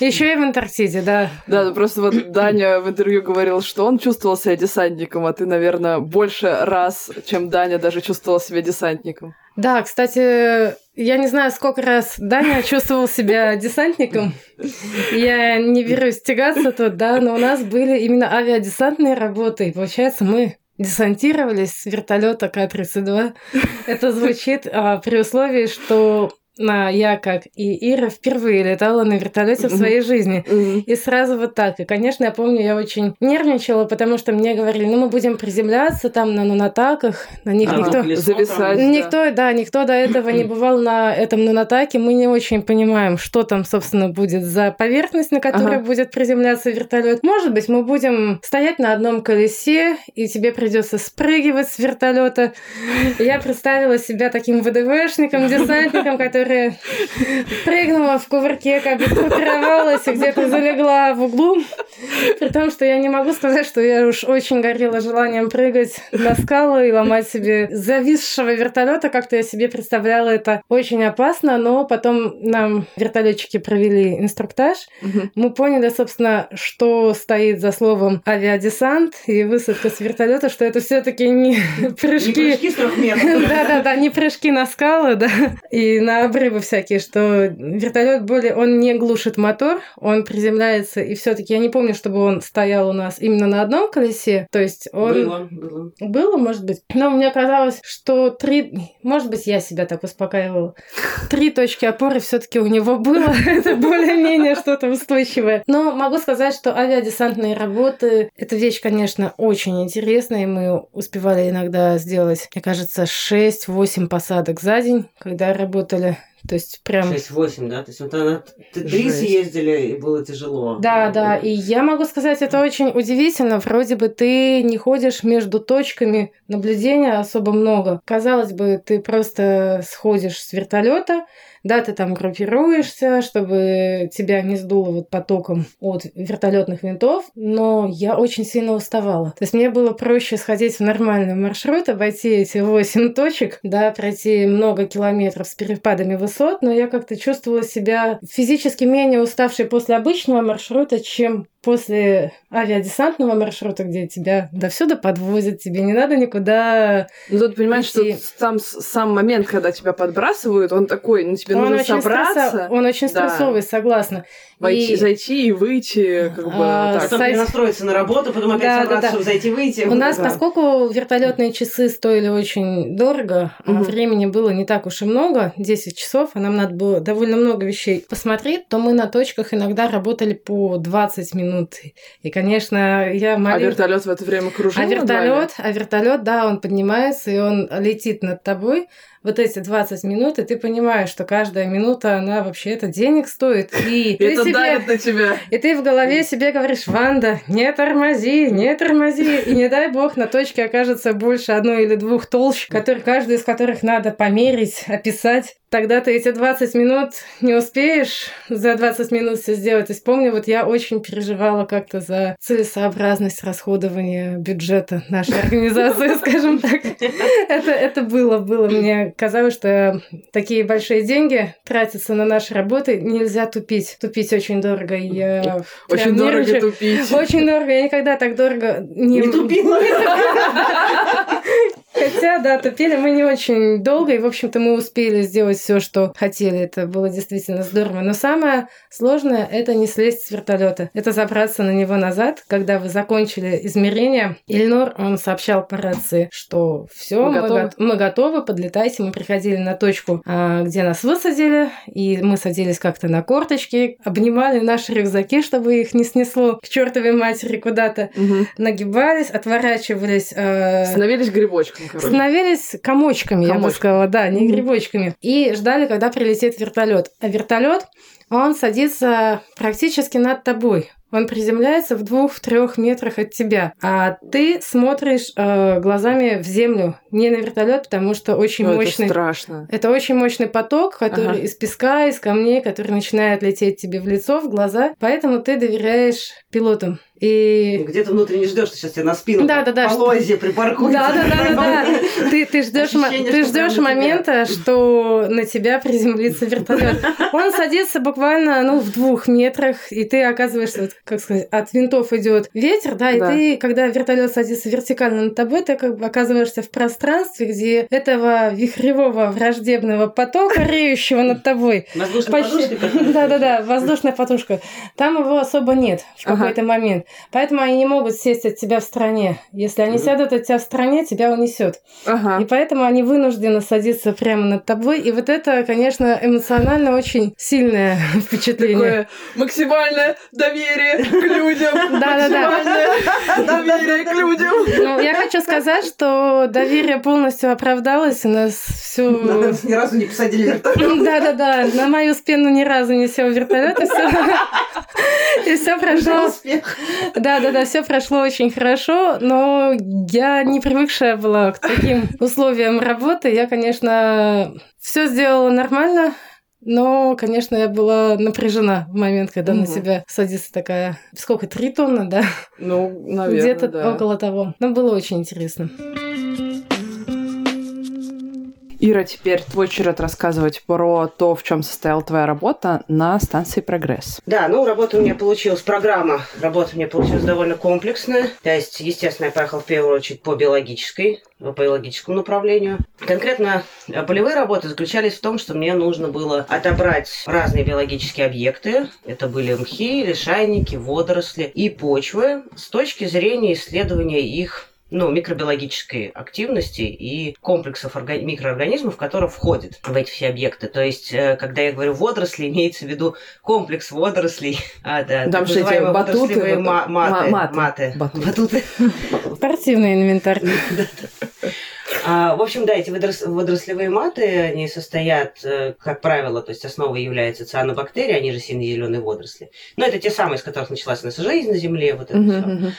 Еще и в Антарктиде, да. Да, просто вот Даня в интервью говорил, что он чувствовал себя десантником, а ты, наверное, больше раз, чем Даня, даже чувствовал себя десантником. Да, кстати, я не знаю, сколько раз Даня чувствовал себя десантником. Я не берусь тягаться тут, да, но у нас были именно авиадесантные работы. И получается, мы десантировались с вертолета К-32. Это звучит а, при условии, что я, как и Ира, впервые летала на вертолете в своей жизни. И сразу вот так. И, конечно, я помню, я очень нервничала, потому что мне говорили, ну, мы будем приземляться там на нунатаках. На них а, никто... Зависать, никто, да. да, никто до этого не бывал на этом нунатаке. Мы не очень понимаем, что там, собственно, будет за поверхность, на которой ага. будет приземляться вертолет. Может быть, мы будем стоять на одном колесе, и тебе придется спрыгивать с вертолета. Я представила себя таким ВДВшником, десантником, который которая прыгнула в кувырке, как бы группировалась и где-то залегла в углу. При том, что я не могу сказать, что я уж очень горела желанием прыгать на скалы и ломать себе зависшего вертолета. Как-то я себе представляла это очень опасно, но потом нам вертолетчики провели инструктаж. Угу. Мы поняли, собственно, что стоит за словом авиадесант и высадка с вертолета, что это все-таки не прыжки. Не прыжки с трех метров. Да, да, да, не прыжки на скалы, да. И на обрывы всякие, что вертолет более, он не глушит мотор, он приземляется, и все-таки я не помню, чтобы он стоял у нас именно на одном колесе, то есть он... Было, было. Было, может быть. Но мне казалось, что три... Может быть, я себя так успокаивала. Три точки опоры все-таки у него было. Это более-менее что-то устойчивое. Но могу сказать, что авиадесантные работы — это вещь, конечно, очень интересная, мы успевали иногда сделать, мне кажется, 6-8 посадок за день, когда работали то есть прям... 6-8, да? То есть вот она... Три съездили, и было тяжело. Да, да. И я могу сказать, это очень удивительно. Вроде бы ты не ходишь между точками наблюдения особо много. Казалось бы, ты просто сходишь с вертолета, да, ты там группируешься, чтобы тебя не сдуло вот потоком от вертолетных винтов, но я очень сильно уставала. То есть мне было проще сходить в нормальный маршрут, обойти эти 8 точек, да, пройти много километров с перепадами высот, но я как-то чувствовала себя физически менее уставшей после обычного маршрута, чем после авиадесантного маршрута, где тебя до сюда подвозят, тебе не надо никуда. Ну тут понимаешь, идти. что сам, сам момент, когда тебя подбрасывают, он такой, ну тебе он нужно очень собраться. Стресс... Он очень стрессовый, да. согласна. Войти, И- Зайти и выйти, как бы А, так. Потом Сайт- перенастроиться на работу, потом опять Да, да, собраться, да. чтобы зайти выйти. У нас, Да. поскольку вертолетные часы стоили очень дорого, а Мгм. времени было не так уж и много, 10 часов, а нам надо было довольно много вещей посмотреть, то мы на точках иногда работали по 20 минут. И, конечно, я А молилась... вертолет в это время кружил А над вами? вертолет, а вертолет, да, он поднимается и он летит над тобой. Вот эти 20 минут, и ты понимаешь, что каждая минута, она вообще это денег стоит. И И ты это себе- давит на тебя. и ты в голове себе говоришь, Ванда, не тормози, не тормози. И не дай бог на точке окажется больше одной или двух толщ, которые, каждую из которых надо померить, описать. Тогда ты эти 20 минут не успеешь за 20 минут все сделать. Есть помню, вот я очень переживала как-то за целесообразность расходования бюджета нашей организации, скажем так. Это, это было, было. Мне казалось, что такие большие деньги тратятся на наши работы, нельзя тупить. Тупить очень дорого. И я Очень дорого нервничаю. тупить. Очень дорого. Я никогда так дорого не... Не тупила. Хотя, да, тупили мы не очень долго, и, в общем-то, мы успели сделать все, что хотели. Это было действительно здорово. Но самое сложное – это не слезть с вертолета. Это забраться на него назад, когда вы закончили измерение. Ильнор, он сообщал по рации, что все, Мы мы, готовы?» го- мы готовы, подлетайте. Мы приходили на точку, а, где нас высадили, и мы садились как-то на корточки, обнимали наши рюкзаки, чтобы их не снесло к чертовой матери куда-то Мгм. нагибались, отворачивались. э, Становились грибочком. Становились комочками, я бы Комочками. сказала, да, не грибочками. И ждали, когда прилетит вертолет. А вертолет, он садится практически над тобой. Он приземляется в двух-трех метрах от тебя, а ты смотришь э, глазами в землю, не на вертолет, потому что очень Ну, это мощный. страшно. Это очень мощный поток, который Ага. из песка, из камней, который начинает лететь тебе в лицо, в глаза. Поэтому ты доверяешь пилотам. И Где-то внутренне ждешь, что сейчас тебе на спину Да, да, да, что- полозья припаркуется. Да, да, да, да, да. Ты, ты ждешь, Ощущение, ты что ждешь момента, что на тебя приземлится вертолет. Он садится буквально ну, в двух метрах, и ты оказываешься, вот, как сказать, от винтов идет ветер, да, и Да. ты, когда вертолет садится вертикально над тобой, ты как бы оказываешься в пространстве, где этого вихревого враждебного потока, реющего над тобой, Воздушная Почти. подушка. Да-да-да, воздушная подушка. Там его особо нет в Ага. какой-то момент. Поэтому они не могут сесть от тебя в стране. Если они сядут от тебя в стране, тебя унесет. И поэтому они вынуждены садиться прямо над тобой. И вот это, конечно, эмоционально очень сильное впечатление. Такое максимальное доверие к людям. Да-да-да. Максимальное доверие к людям. Ну, я хочу сказать, что доверие полностью оправдалось. У нас все... Нас Ни разу не посадили вертолет. Да-да-да, на мою спину ни разу не сел вертолет, и все, прошло Успех. Да, да, да, все прошло очень хорошо, но я не привыкшая была к таким условиям работы. Я, конечно, все сделала нормально, но, конечно, я была напряжена в момент, когда на Мгм. себя садится такая, сколько, три тонны, да? Ну, наверное, Где-то да. около того. Но было очень интересно. Ира, теперь твой черед рассказывать про то, в чем состояла твоя работа на станции «Прогресс». Да, ну, работа у меня получилась, программа работа у меня получилась довольно комплексная. То есть, естественно, я поехала в первую очередь по биологической, по биологическому направлению. Конкретно э, полевые работы заключались в том, что мне нужно было отобрать разные биологические объекты. Это были мхи, лишайники, водоросли и почвы с точки зрения исследования их ну, микробиологической активности и комплексов орга- микроорганизмов, которые входят в эти все объекты. То есть, э, когда я говорю водоросли, имеется в виду комплекс водорослей, а, да, Там так же эти называемые батуты, водорослевые вот, ма- маты, ма- маты. маты. Батуты. Батуты. Спортивный инвентарь. А, в общем, да, эти водорос- водорослевые маты, они состоят, э, как правило, то есть основой являются цианобактерии, они же сине-зеленые водоросли. Но это те самые, из которых началась наша жизнь на Земле, вот это Мгм, всё. мгм.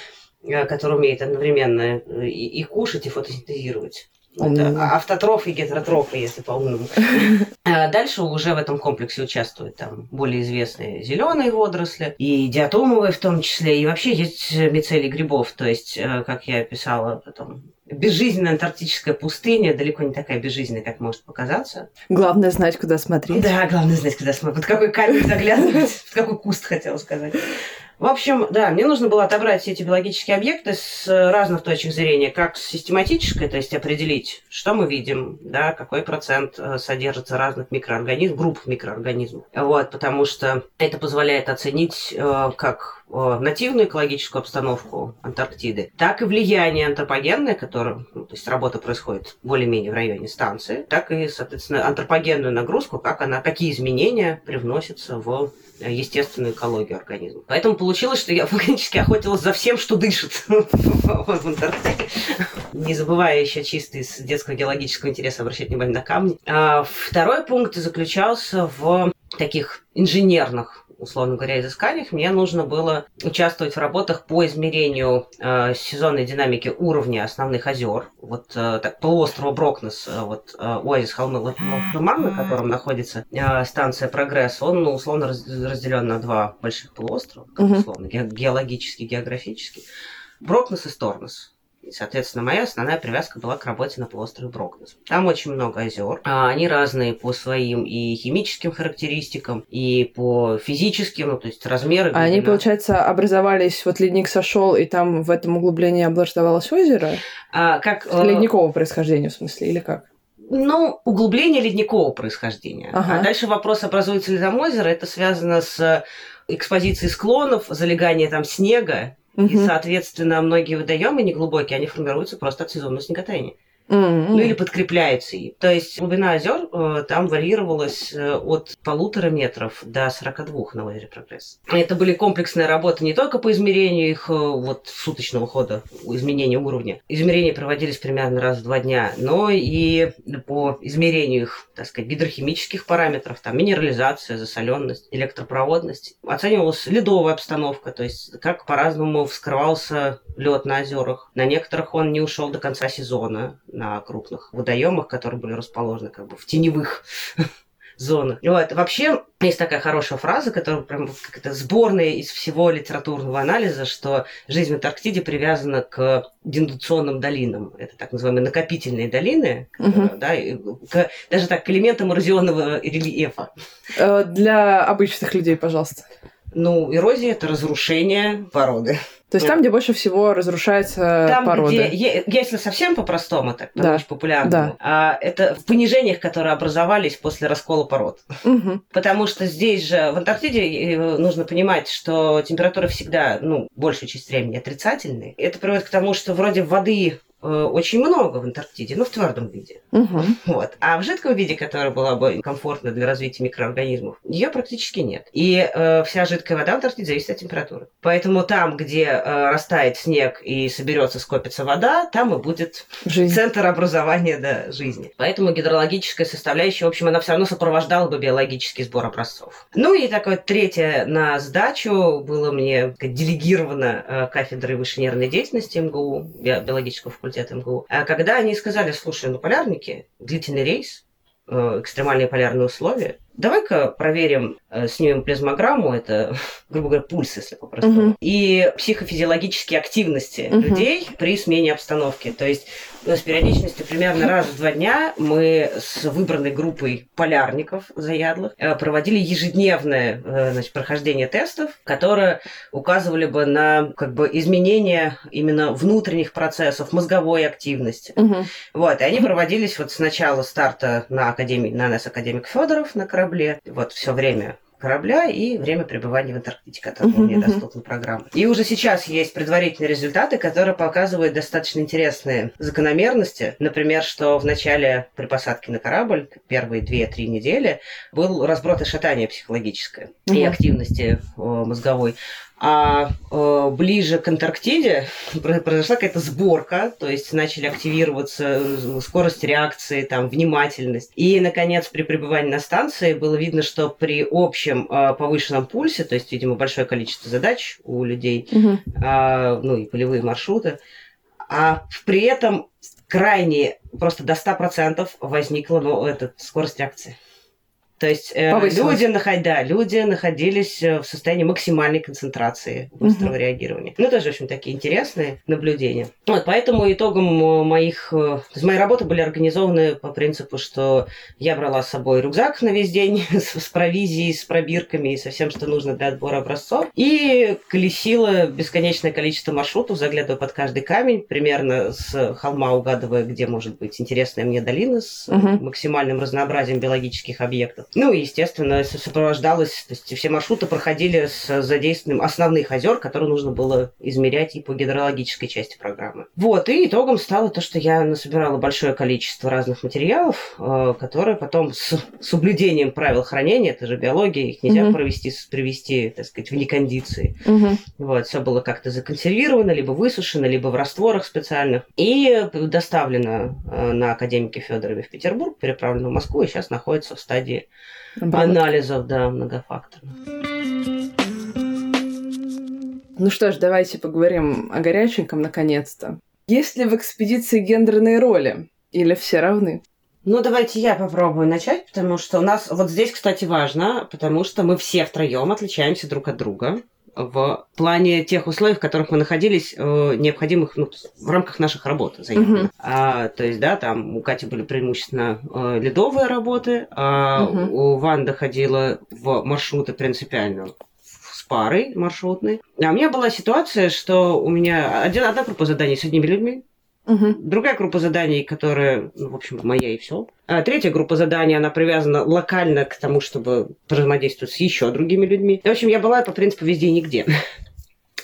Э, который умеет одновременно э, и, и кушать, и фотосинтезировать. Это а- автотрофы и гетеротрофы, если по-умному. А Дальше уже в этом комплексе участвуют там более известные зеленые водоросли, и диатомовые в том числе, и вообще есть мицелий грибов, то есть, э, как я писала потом, безжизненная антарктическая пустыня, далеко не такая безжизненная, как может показаться. Главное знать, куда смотреть. Да, главное знать, когда смотреть, под какой камень заглядывать, в какой куст, хотела сказать. В общем, да, мне нужно было отобрать все эти биологические объекты с разных точек зрения, как с систематической, то есть определить, что мы видим, да, какой процент э, содержится разных микроорганизмов, групп микроорганизмов. Вот, потому что это позволяет оценить э, как э, нативную экологическую обстановку Антарктиды, так и влияние антропогенное, которое, ну, то есть работа происходит более-менее в районе станции, так и, соответственно, антропогенную нагрузку, как она, какие изменения привносятся в естественную экологию организма. Поэтому получилось, что я фактически охотилась за всем, что дышит в Антарктиде. Не забывая еще чисто из детского геологического интереса обращать внимание на камни. А второй пункт заключался в таких инженерных условно говоря, изысканиях, мне нужно было участвовать в работах по измерению э, сезонной динамики уровня основных озер. Вот э, так, полуострова Брокнес, э, вот э, оазис холмы Латмар, на котором находится э, станция Прогресс, он ну, условно раз, разделен на два больших полуострова, как, условно, ге- геологически, географически. Брокнес и Сторнес. И, соответственно, моя основная привязка была к работе на полуострове Брокнес. Там очень много озер. А Они разные по своим и химическим характеристикам, и по физическим, ну, то есть размеры. А они, глубина. получается, образовались, вот ледник сошел, и там в этом углублении образовалось озеро? А, как, э, Ледникового происхождения, в смысле, или как? Ну, углубление ледникового происхождения. Ага. А дальше вопрос, образуется ли там озеро, это связано с экспозицией склонов, залегание там снега, и, Мгм. соответственно, многие водоемы неглубокие, они формируются просто от сезонного снеготаяния. М-м. Ну или подкрепляются им. То есть глубина озер э, там варьировалась э, от полутора метров до 42 на озере Прогресс. Это были комплексные работы не только по измерению их э, вот суточного хода, изменения уровня. Измерения проводились примерно раз в два дня, но и по измерению их, так сказать, гидрохимических параметров, там минерализация, засоленность, электропроводность. Оценивалась ледовая обстановка, то есть как по-разному вскрывался лед на озерах. На некоторых он не ушел до конца сезона, на крупных водоемах, которые были расположены как бы в теневых зонах. Вот. Вообще, есть такая хорошая фраза, которая прям как это сборная из всего литературного анализа, что жизнь в Антарктиде привязана к дендуционным долинам. Это так называемые накопительные долины, Мгм. да, к- даже так, к элементам эрозионного рельефа. Э, Для обычных людей, пожалуйста. Ну, эрозия – это разрушение породы. То есть там, где больше всего разрушается Там, порода. где, если совсем по-простому, так, Да, очень популярно, да. а, это в понижениях, которые образовались после раскола пород. Мгм. Потому что здесь же, в Антарктиде, э, нужно понимать, что температура всегда, ну, большую часть времени отрицательные. Это приводит к тому, что вроде воды очень много в Антарктиде, но в твердом виде. Мгм. Вот. А в жидком виде, которая была бы комфортна для развития микроорганизмов, ее практически нет. И э, вся жидкая вода в Антарктиде зависит от температуры. Поэтому там, где э, растает снег и соберется, скопится вода, там и будет Жизнь. центр образования да, жизни. Поэтому гидрологическая составляющая, в общем, она все равно сопровождала бы биологический сбор образцов. Ну и такое третье на сдачу было мне делегировано э, кафедрой высшей нервной деятельности МГУ, би- биологического факультета МГУ, А когда они сказали, слушай, ну полярники, длительный рейс, э, экстремальные полярные условия, давай-ка проверим, э, снимем плазмограмму, это, грубо говоря, пульс, если по-простому, Мгм. и психофизиологические активности Мгм. людей при смене обстановки. То есть с периодичностью примерно раз в два дня мы с выбранной группой полярников заядлых э, проводили ежедневное э, значит, прохождение тестов, которые указывали бы на как бы, изменения именно внутренних процессов, мозговой активности. Мгм. Вот, и они проводились вот с начала старта на Академии, на НС Академик Федоров на корабле, вот все время корабля и время пребывания в Антарктиде, которое мне доступна программа. И уже сейчас есть предварительные результаты, которые показывают достаточно интересные закономерности. Например, что в начале при посадке на корабль, первые 2-3 недели, был разброд и шатание психологическое и активности э, мозговой. А э, ближе к Антарктиде про- произошла какая-то сборка, то есть начали активироваться э, скорость реакции, там, внимательность. И, наконец, при пребывании на станции было видно, что при общем э, повышенном пульсе, то есть, видимо, большое количество задач у людей, Мгм. а, ну и полевые маршруты, а при этом крайне, просто до 100% возникла ну, эта скорость реакции. То есть э, Повысилось. люди, наход- да, люди находились э, в состоянии максимальной концентрации быстрого Мгм. реагирования. Ну, тоже, в общем, такие интересные наблюдения. Вот, поэтому итогом э, моих... То есть мои работы были организованы по принципу, что я брала с собой рюкзак на весь день с, с провизией, с пробирками и со всем, что нужно для отбора образцов. И колесила бесконечное количество маршрутов, заглядывая под каждый камень, примерно с холма угадывая, где может быть интересная мне долина с Мгм. максимальным разнообразием биологических объектов. Ну естественно, сопровождалось, то есть все маршруты проходили с задействованием основных озер, которые нужно было измерять и по гидрологической части программы. Вот, и итогом стало то, что я насобирала большое количество разных материалов, э, которые потом с соблюдением правил хранения, это же биология, их нельзя Мгм. провести, привести, так сказать, в некондиции. Мгм. Вот, все было как-то законсервировано, либо высушено, либо в растворах специальных. И доставлено э, на Академике Федорове в Петербург, переправлено в Москву, и сейчас находится в стадии Обработка. анализов, да, многофакторных. Ну что ж, давайте поговорим о горяченьком наконец-то. Есть ли в экспедиции гендерные роли? Или все равны? Ну, давайте я попробую начать, потому что у нас вот здесь, кстати, важно, потому что мы все втроем отличаемся друг от друга в плане тех условий, в которых мы находились, э, необходимых ну, в рамках наших работ заявлено. Мгм. А, то есть, да, там у Кати были преимущественно э, ледовые работы, а Мгм. у Ванды ходила в маршруты принципиально с парой маршрутной. А у меня была ситуация, что у меня один, одна группа заданий с одними людьми, Мгм. Другая группа заданий, которая, ну, в общем, моя и все. А третья группа заданий, она привязана локально к тому, чтобы взаимодействовать с еще другими людьми. В общем, я была по принципу везде и нигде.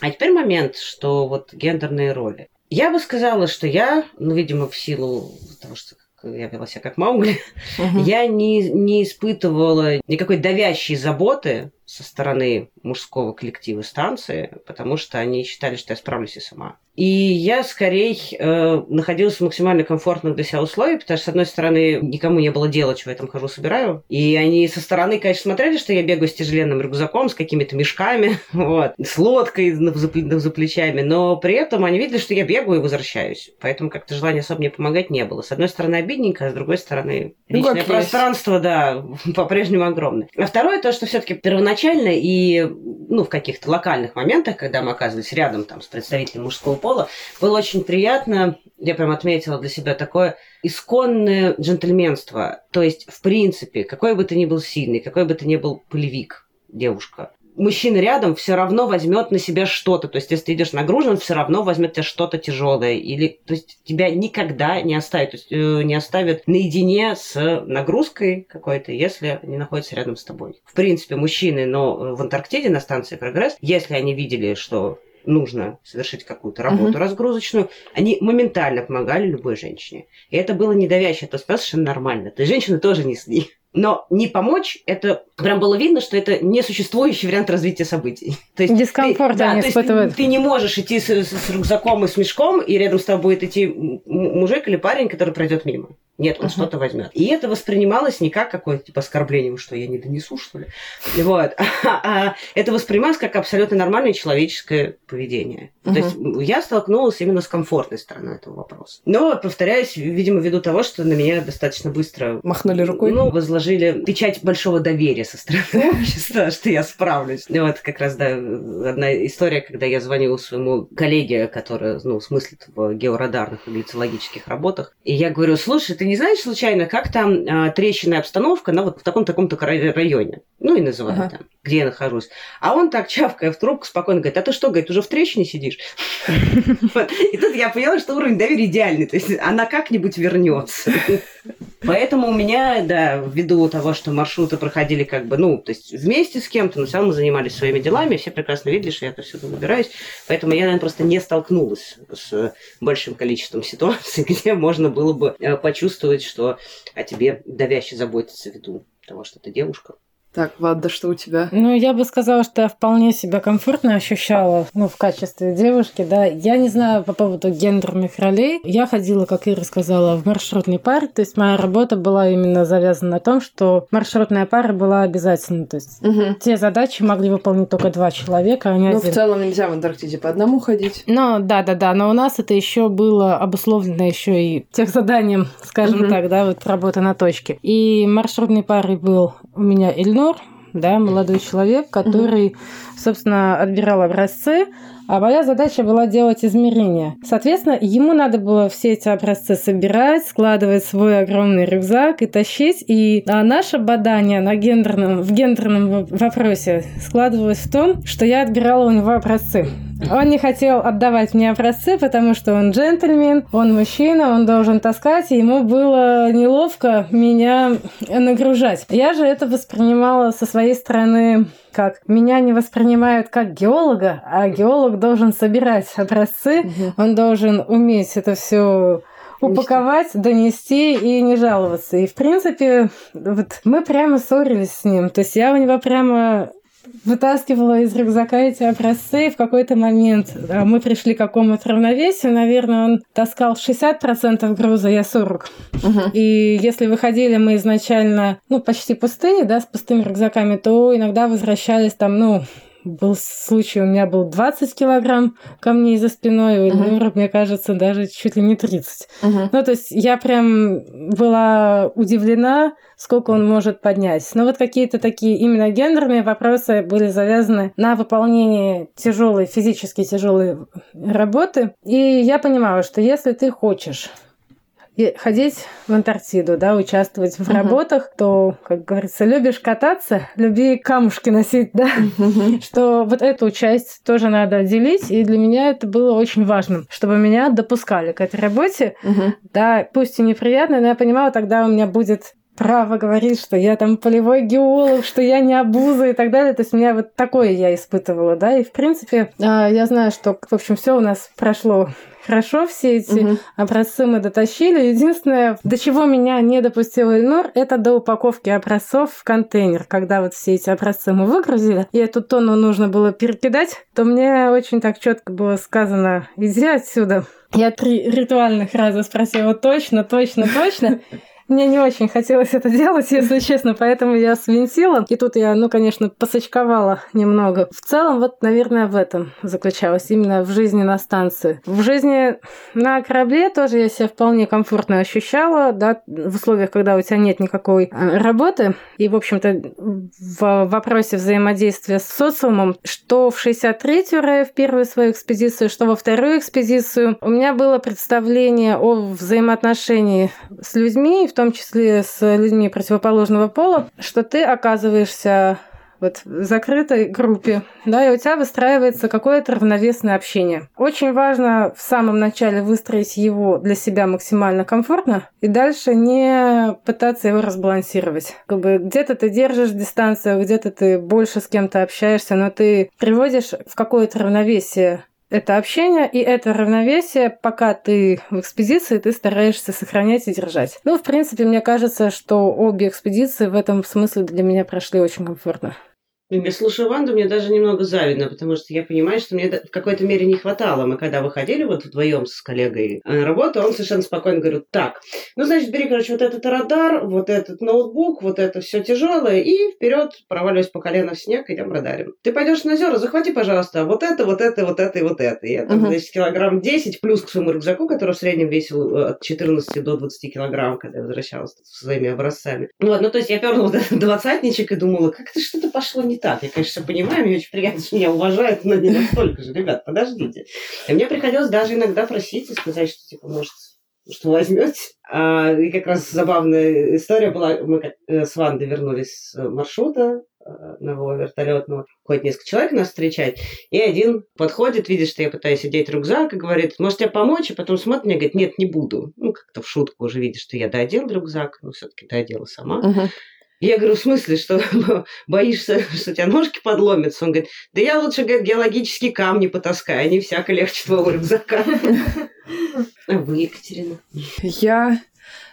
А теперь момент, что вот гендерные роли. Я бы сказала, что я, ну, видимо, в силу того, что я вела себя как Маугли, Мгм. я не, не испытывала никакой давящей заботы со стороны мужского коллектива станции, потому что они считали, что я справлюсь и сама. И я скорее э, находилась в максимально комфортных для себя условиях, потому что, с одной стороны, никому не было дела, чего я там хожу, собираю. И они со стороны, конечно, смотрели, что я бегаю с тяжеленным рюкзаком, с какими-то мешками, вот, с лодкой на- за, за плечами, но при этом они видели, что я бегаю и возвращаюсь. Поэтому как-то желания особо мне помогать не было. С одной стороны, обидненько, а с другой стороны, Ну, личное есть. пространство, да, по-прежнему огромное. А второе, то, что все-таки первоначально и ну, в каких-то локальных моментах, когда мы оказывались рядом там, с представителем мужского пола, было очень приятно, я прям отметила для себя такое исконное джентльменство. То есть, в принципе, какой бы ты ни был сильный, какой бы ты ни был полевик, девушка, мужчина рядом все равно возьмет на себя что-то. То есть, если ты идешь нагружен, все равно возьмет тебя что-то тяжелое. Или, то есть, тебя никогда не оставит. То есть, э, не оставит наедине с нагрузкой какой-то, если не находится рядом с тобой. В принципе, мужчины, но в Антарктиде на станции «Прогресс», если они видели, что нужно совершить какую-то работу Мгм. разгрузочную, они моментально помогали любой женщине. И это было недавяще, это совершенно нормально. То есть женщины тоже несли. Но не помочь, это прям было видно, что это несуществующий вариант развития событий. То есть Дискомфорт ты, да, они то есть испытывают. ты не можешь идти с, с- с рюкзаком и с мешком, и рядом с тобой будет идти мужик или парень, который пройдет мимо. Нет, он Ага. что-то возьмет. И это воспринималось не как какое-то типа оскорбление, что я не донесу, что ли. Вот. А это воспринималось как абсолютно нормальное человеческое поведение. То есть я столкнулась именно с комфортной стороной этого вопроса. Но, повторяюсь, видимо, ввиду того, что на меня достаточно быстро Махнули рукой. ну, возложили печать большого доверия со стороны общества, что я справлюсь. Вот как раз, да, одна история, когда я звонила своему коллеге, который, ну, смыслит в георадарных и глицологических работах, и я говорю, слушай, ты не знаешь случайно, как там а, трещина и обстановка на вот в таком-таком-то районе? Ну, и называю Ага. там, где я нахожусь. А он так, чавкая в трубку, спокойно говорит, а ты что, говорит, уже в трещине сидишь? И тут я поняла, что уровень доверия идеальный, то есть она как-нибудь вернется. Поэтому у меня, да, ввиду того, что маршруты проходили как бы, ну, то есть вместе с кем-то, но все равно мы занимались своими делами, все прекрасно видели, что я это все выбираюсь. Поэтому я, наверное, просто не столкнулась с большим количеством ситуаций, где можно было бы э, почувствовать, что о тебе давяще заботится ввиду того, что ты девушка. Так, Влада, что у тебя? Ну, я бы сказала, что я вполне себя комфортно ощущала, ну, в качестве девушки, да. Я не знаю по поводу гендерных ролей. Я ходила, как Ира сказала, в маршрутной паре, то есть моя работа была именно завязана на том, что маршрутная пара была обязательно, то есть Угу. те задачи могли выполнить только два человека, а не Ну, в один. целом нельзя в Антарктиде по одному ходить. Ну, да, да, да, но у нас это еще было обусловлено еще и техзаданием, скажем Мгм. так, да, вот работа на точке. И маршрутной парой был у меня Эльнор, да, молодой человек, который, собственно, отбирал образцы, а моя задача была делать измерения. Соответственно, ему надо было все эти образцы собирать, складывать свой огромный рюкзак и тащить. И а, наше бадание на гендерном, в гендерном вопросе складывалось в том, что я отбирала у него образцы. Он не хотел отдавать мне образцы, потому что он джентльмен, он мужчина, он должен таскать, и ему было неловко меня нагружать. Я же это воспринимала со своей стороны как меня не воспринимают как геолога, а геолог должен собирать образцы, он должен уметь это все упаковать, донести и не жаловаться. И, в принципе, вот мы прямо ссорились с ним. То есть я у него прямо вытаскивала из рюкзака эти образцы, и в какой-то момент а, мы пришли к какому-то равновесию. Наверное, он таскал 60% груза, я 40%. Мгм. И если выходили мы изначально, ну, почти пустые, да, с пустыми рюкзаками, то иногда возвращались там, ну, был случай, у меня был 20 килограмм камней за спиной, у Мгм. Эльнура, мне кажется, даже чуть ли не 30. Мгм. Ну, то есть я прям была удивлена, сколько он может поднять. Но вот какие-то такие именно гендерные вопросы были завязаны на выполнение тяжелой, физически тяжелой работы. И я понимала, что если ты хочешь ходить в Антарктиду, да, участвовать в Мгм. работах, то, как говорится, любишь кататься, люби камушки носить, да, Мгм. что вот эту часть тоже надо отделить, и для меня это было очень важно, чтобы меня допускали к этой работе, Мгм. да, пусть и неприятно, но я понимала, тогда у меня будет право говорить, что я там полевой геолог, что я не обуза и так далее. То есть меня вот такое я испытывала, да. И в принципе, а, я знаю, что, в общем, все у нас прошло хорошо, все эти Мгм. образцы мы дотащили. Единственное, до чего меня не допустил Эльнур, это до упаковки образцов в контейнер. Когда вот все эти образцы мы выгрузили, и эту тонну нужно было перекидать, то мне очень так четко было сказано, иди отсюда. Я три ритуальных раза спросила точно, точно, точно. Мне не очень хотелось это делать, если честно, поэтому я свинтила. И тут я, ну, конечно, посочковала немного. В целом, вот, наверное, в этом заключалось именно в жизни на станции. В жизни на корабле тоже я себя вполне комфортно ощущала, да, в условиях, когда у тебя нет никакой э, работы. И, в общем-то, в вопросе взаимодействия с социумом, что в 63-ю РФ, первую свою экспедицию, что во вторую экспедицию, у меня было представление о взаимоотношении с людьми, в том числе с людьми противоположного пола, что ты оказываешься вот в закрытой группе, да, и у тебя выстраивается какое-то равновесное общение. Очень важно в самом начале выстроить его для себя максимально комфортно и дальше не пытаться его разбалансировать. Как бы где-то ты держишь дистанцию, где-то ты больше с кем-то общаешься, но ты приводишь в какое-то равновесие это общение, и это равновесие, пока ты в экспедиции, ты стараешься сохранять и держать. Ну, в принципе, мне кажется, что обе экспедиции в этом смысле для меня прошли очень комфортно. Ну, Я слушаю Ванду, мне даже немного завидно, потому что я понимаю, что мне в какой-то мере не хватало. Мы когда выходили вот вдвоем с коллегой на работу, он совершенно спокойно говорит, так, ну, значит, бери, короче, вот этот радар, вот этот ноутбук, вот это все тяжелое, и вперед, проваливаясь по колено в снег, идем радарим. Ты пойдешь на озеро, захвати, пожалуйста, вот это, вот это, вот это и вот это. Я там, Мгм. значит, килограмм 10 плюс к своему рюкзаку, который в среднем весил э, от 14 до 20 килограмм, когда я возвращалась со своими образцами. Вот, ну, то есть я перла вот этот двадцатничек и думала, как это что-то пошло не так. Я, конечно, понимаю, мне очень приятно, что меня уважают, но не настолько же, ребят, подождите. И мне приходилось даже иногда просить и сказать, что, типа, может, что возьмете. А, и как раз забавная история была, мы э, с Вандой вернулись с маршрута э, нового вертолетного, ходит несколько человек нас встречать, и один подходит, видит, что я пытаюсь одеть рюкзак, и говорит, может, тебе помочь? И потом смотрит мне, говорит, нет, не буду. Ну, как-то в шутку уже видит, что я доодел рюкзак, но все-таки доодела сама. Мгм. Я говорю, в смысле, что боишься, что у тебя ножки подломятся? Он говорит, да я лучше, говорит, геологические камни потаскаю, они всяко легче твоего рюкзака. А вы, Екатерина? Я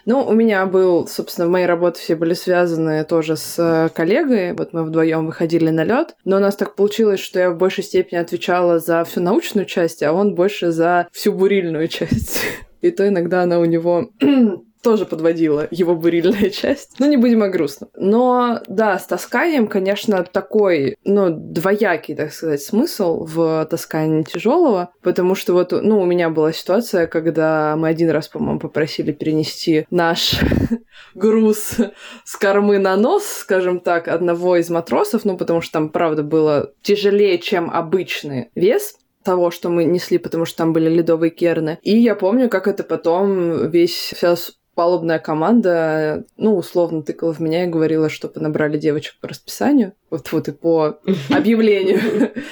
Ну, у меня был, собственно, мои работы все были связаны тоже с э, коллегой. Вот мы вдвоем выходили на лед. Но у нас так получилось, что я в большей степени отвечала за всю научную часть, а он больше за всю бурильную часть. И то иногда она у него тоже подводила его бурильная часть. Ну, не будем о грустном. Но, да, с тасканием, конечно, такой, ну, двоякий, так сказать, смысл в таскании тяжелого, потому что вот, ну, у меня была ситуация, когда мы один раз, по-моему, попросили перенести наш груз с кормы на нос, скажем так, одного из матросов, ну, потому что там, правда, было тяжелее, чем обычный вес того, что мы несли, потому что там были ледовые керны. И я помню, как это потом весь вся палубная команда, ну, условно тыкала в меня и говорила, чтобы набрали девочек по расписанию, вот, вот и по объявлению,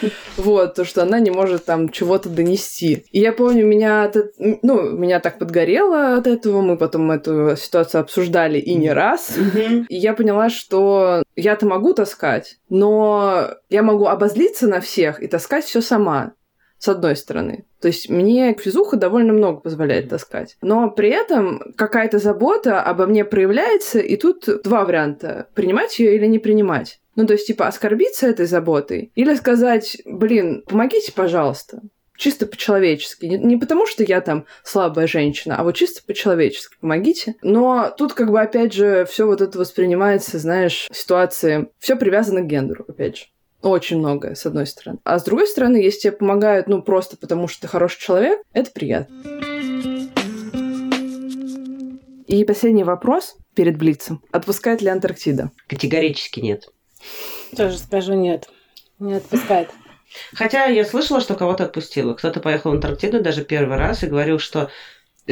вот, то, что она не может там чего-то донести. И я помню, меня, ну, меня так подгорело от этого, мы потом эту ситуацию обсуждали и не раз, и я поняла, что я-то могу таскать, но я могу обозлиться на всех и таскать все сама с одной стороны. То есть мне физуха довольно много позволяет таскать. Но при этом какая-то забота обо мне проявляется, и тут два варианта. Принимать ее или не принимать. Ну, то есть, типа, оскорбиться этой заботой или сказать, блин, помогите, пожалуйста. Чисто по-человечески. Не, не потому, что я там слабая женщина, а вот чисто по-человечески. Помогите. Но тут, как бы, опять же, все вот это воспринимается, знаешь, ситуации. Все привязано к гендеру, опять же. Очень многое, с одной стороны. А с другой стороны, если тебе помогают, ну, просто потому что ты хороший человек, это приятно. И последний вопрос перед Блицем. Отпускает ли Антарктида? Категорически нет. Тоже скажу нет. Не отпускает. Хотя я слышала, что кого-то отпустила. Кто-то поехал в Антарктиду даже первый раз и говорил, что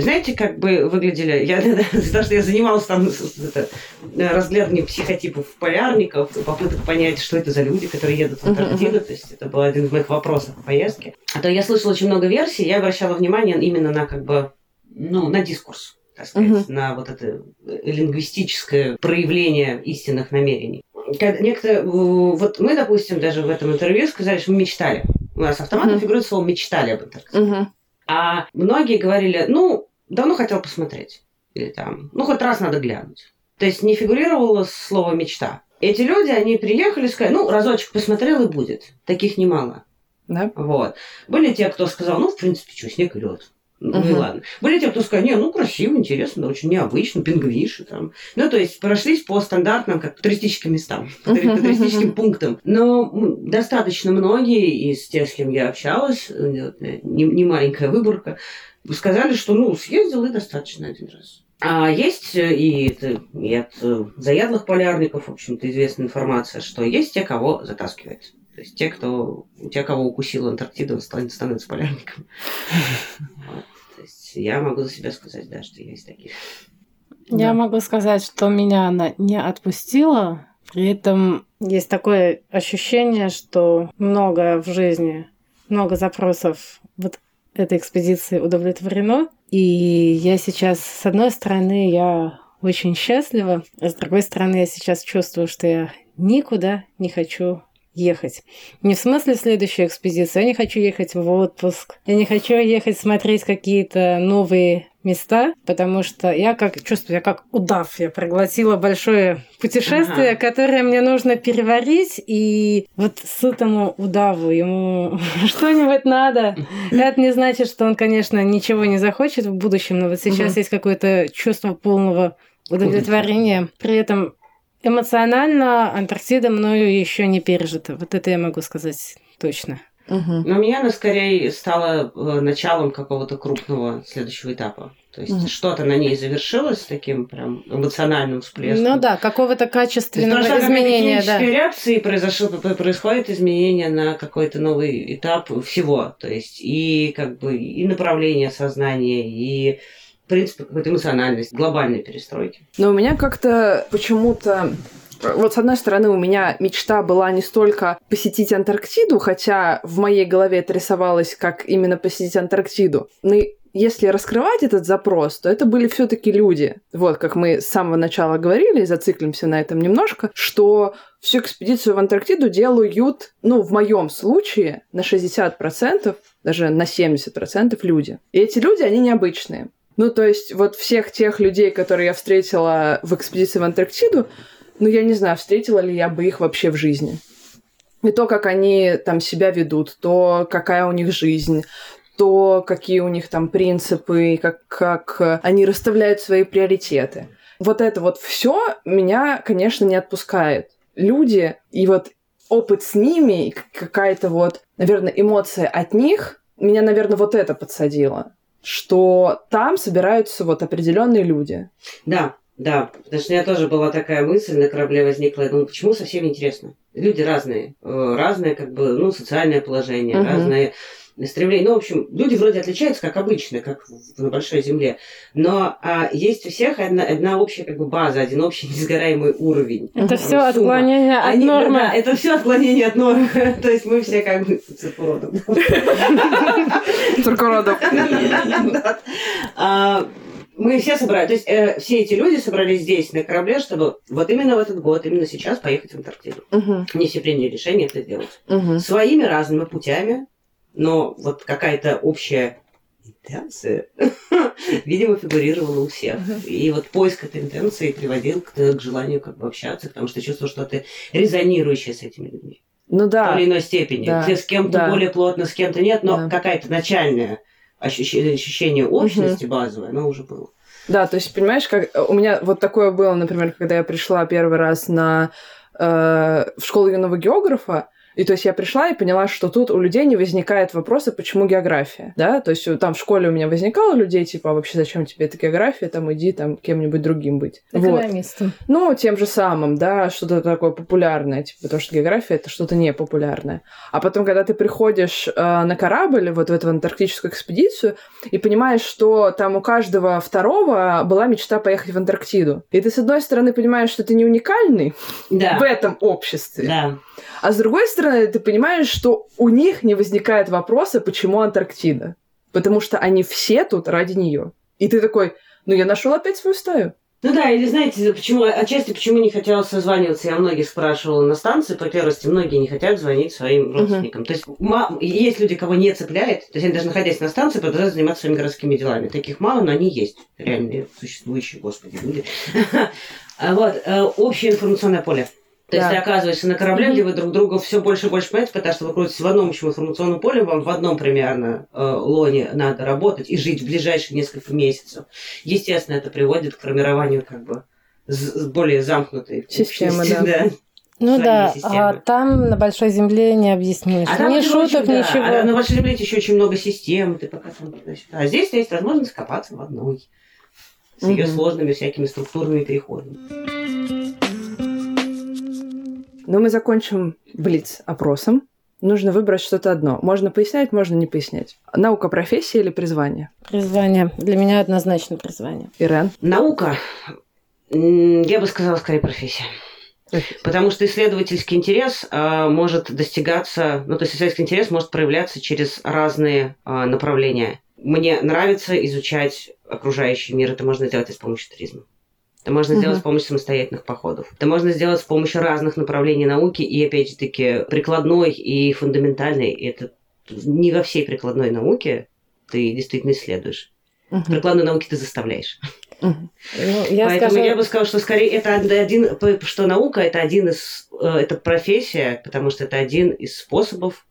знаете, как бы выглядели... Я, потому что я занималась там это, разглядыванием психотипов полярников, попыток понять, что это за люди, которые едут в Антарктиду. То есть это был один из моих вопросов в поездке. А то я слышала очень много версий, я обращала внимание именно на как бы, ну, на дискурс так сказать, uh на вот это лингвистическое проявление истинных намерений. Некоторые, вот мы, допустим, даже в этом интервью сказали, что мы мечтали. У нас автоматом uh фигурирует слово «мечтали» об Антарктиде. uh а многие говорили, ну, давно хотел посмотреть. Или там, ну, хоть раз надо глянуть. То есть не фигурировало слово «мечта». Эти люди, они приехали сказали, ну, разочек посмотрел и будет. Таких немало. Да. Вот. Были те, кто сказал, ну, в принципе, что, снег и лед. Ну угу. и ладно. Были те, кто сказал, не, ну красиво, интересно, очень необычно, пингвиши там. Ну, то есть прошлись по стандартным, как туристическим местам, по туристическим пунктам. Но достаточно многие из тех, с кем я общалась, э, не, не маленькая выборка, сказали, что, ну, съездил и достаточно один раз. А есть э, и, и от э, заядлых полярников, в общем-то, известная информация, что есть те, кого затаскивает. То есть те, кто, те, кого укусил Антарктида, становятся полярником. То есть я могу за себя сказать, да, что есть такие. Я могу сказать, что меня она не отпустила. При этом есть такое ощущение, что много в жизни, много запросов вот этой экспедиции удовлетворено. И я сейчас, с одной стороны, я очень счастлива, а с другой стороны, я сейчас чувствую, что я никуда не хочу ехать. Не в смысле следующую экспедицию. Я не хочу ехать в отпуск. Я не хочу ехать смотреть какие-то новые места, потому что я как чувствую, я как удав, я проглотила большое путешествие, ага. которое мне нужно переварить, и вот сытому удаву ему что-нибудь надо. Это не значит, что он, конечно, ничего не захочет в будущем, но вот сейчас угу. есть какое-то чувство полного удовлетворения. При этом Эмоционально Антарктида мною еще не пережита. Вот это я могу сказать точно. Угу. Но меня она скорее стала э, началом какого-то крупного следующего этапа. То есть угу. что-то на ней завершилось с таким прям эмоциональным всплеском. Ну да, какого-то качественного есть, изменения. Да. реакции произошло, происходит изменение на какой-то новый этап всего. То есть и как бы и направление сознания, и принципе, какой-то эмоциональность, глобальной перестройки. Но у меня как-то почему-то вот с одной стороны, у меня мечта была не столько посетить Антарктиду, хотя в моей голове это рисовалось как именно посетить Антарктиду. Но если раскрывать этот запрос, то это были все-таки люди. Вот, как мы с самого начала говорили, и зациклимся на этом немножко, что всю экспедицию в Антарктиду делают, ну, в моем случае, на 60%, даже на 70% люди. И эти люди, они необычные. Ну, то есть, вот всех тех людей, которые я встретила в экспедиции в Антарктиду, ну, я не знаю, встретила ли я бы их вообще в жизни. И то, как они там себя ведут, то, какая у них жизнь, то, какие у них там принципы, как, как они расставляют свои приоритеты. Вот это вот все меня, конечно, не отпускает. Люди и вот опыт с ними, какая-то вот, наверное, эмоция от них, меня, наверное, вот это подсадило что там собираются вот определенные люди. Да, да, потому что у меня тоже была такая мысль на корабле возникла. Я думаю, почему совсем интересно? Люди разные. Э, разное, как бы, ну, социальное положение, угу. разные стремления. Ну, в общем, люди вроде отличаются, как обычно, как на большой земле. Но а, есть у всех одна, одна общая как бы база, один общий несгораемый уровень. Это все отклонение от Они, нормы. Да, это все отклонение от нормы. То есть мы все как бы циркуродов. Циркуродов. А, мы все собрались, то есть э, все эти люди собрались здесь, на корабле, чтобы вот именно в этот год, именно сейчас поехать в Антарктиду. Угу. Они все приняли решение это сделать. Угу. Своими разными путями, но вот какая-то общая интенция, видимо, фигурировала у всех. И вот поиск этой интенции приводил к, к желанию как бы общаться, потому что чувствовал, что ты резонирующая с этими людьми. Ну да. В той или иной степени. Да. С кем-то да. более плотно, с кем-то нет, но да. какая-то начальная ощущение, ощущение общности угу. базовое, оно уже было. Да, то есть, понимаешь, как у меня вот такое было, например, когда я пришла первый раз на э, в школу юного географа, и то есть я пришла и поняла, что тут у людей не возникает вопроса, почему география, да, то есть там в школе у меня возникало людей, типа, а вообще зачем тебе эта география, там иди там кем-нибудь другим быть. Экономистом. Вот. Ну, тем же самым, да, что-то такое популярное, типа, потому что география это что-то непопулярное. А потом, когда ты приходишь э, на корабль, вот в эту антарктическую экспедицию, и понимаешь, что там у каждого второго была мечта поехать в Антарктиду. И ты, с одной стороны, понимаешь, что ты не уникальный да. в этом обществе. Да. А с другой стороны, ты понимаешь, что у них не возникает вопроса, почему Антарктида. Потому что они все тут ради нее. И ты такой, ну я нашел опять свою стаю. Ну да, или знаете, почему, отчасти почему не хотелось созваниваться, я многих спрашивала на станции, по первости, многие не хотят звонить своим родственникам. Uh-huh. То есть ма- есть люди, кого не цепляет, то есть они даже находясь на станции, продолжают заниматься своими городскими делами. Таких мало, но они есть, реальные, существующие, господи, люди. А вот, э, общее информационное поле. То есть ты оказываешься на корабле, где вы друг друга все больше и больше понимаете, потому что вы крутитесь в одном общем информационном поле, вам в одном примерно э, лоне надо работать и жить в ближайшие несколько месяцев. Естественно, это приводит к формированию как бы более замкнутой системы, да. да. Ну да, системы. а там на большой земле не объяснишь. А ни шуток, ничего. Да, а на большой земле еще очень много систем, ты пока там, значит, А здесь есть возможность копаться в одной. С угу. ее сложными всякими структурными переходами. Но мы закончим блиц опросом. Нужно выбрать что-то одно. Можно пояснять, можно не пояснять. Наука, профессия или призвание? Призвание. Для меня однозначно призвание. Ирен? Наука. Я бы сказала, скорее, профессия. Потому что исследовательский интерес э, может достигаться, ну, то есть исследовательский интерес может проявляться через разные э, направления. Мне нравится изучать окружающий мир, это можно сделать и с помощью туризма. Это можно угу. сделать с помощью самостоятельных походов. Это можно сделать с помощью разных направлений науки и, опять же таки, прикладной и фундаментальной. Это не во всей прикладной науке ты действительно исследуешь. В прикладной науке ты заставляешь. Угу. Ну, я Поэтому скажу... я бы сказала, что скорее это один, что наука это один из, э, это профессия, потому что это один из способов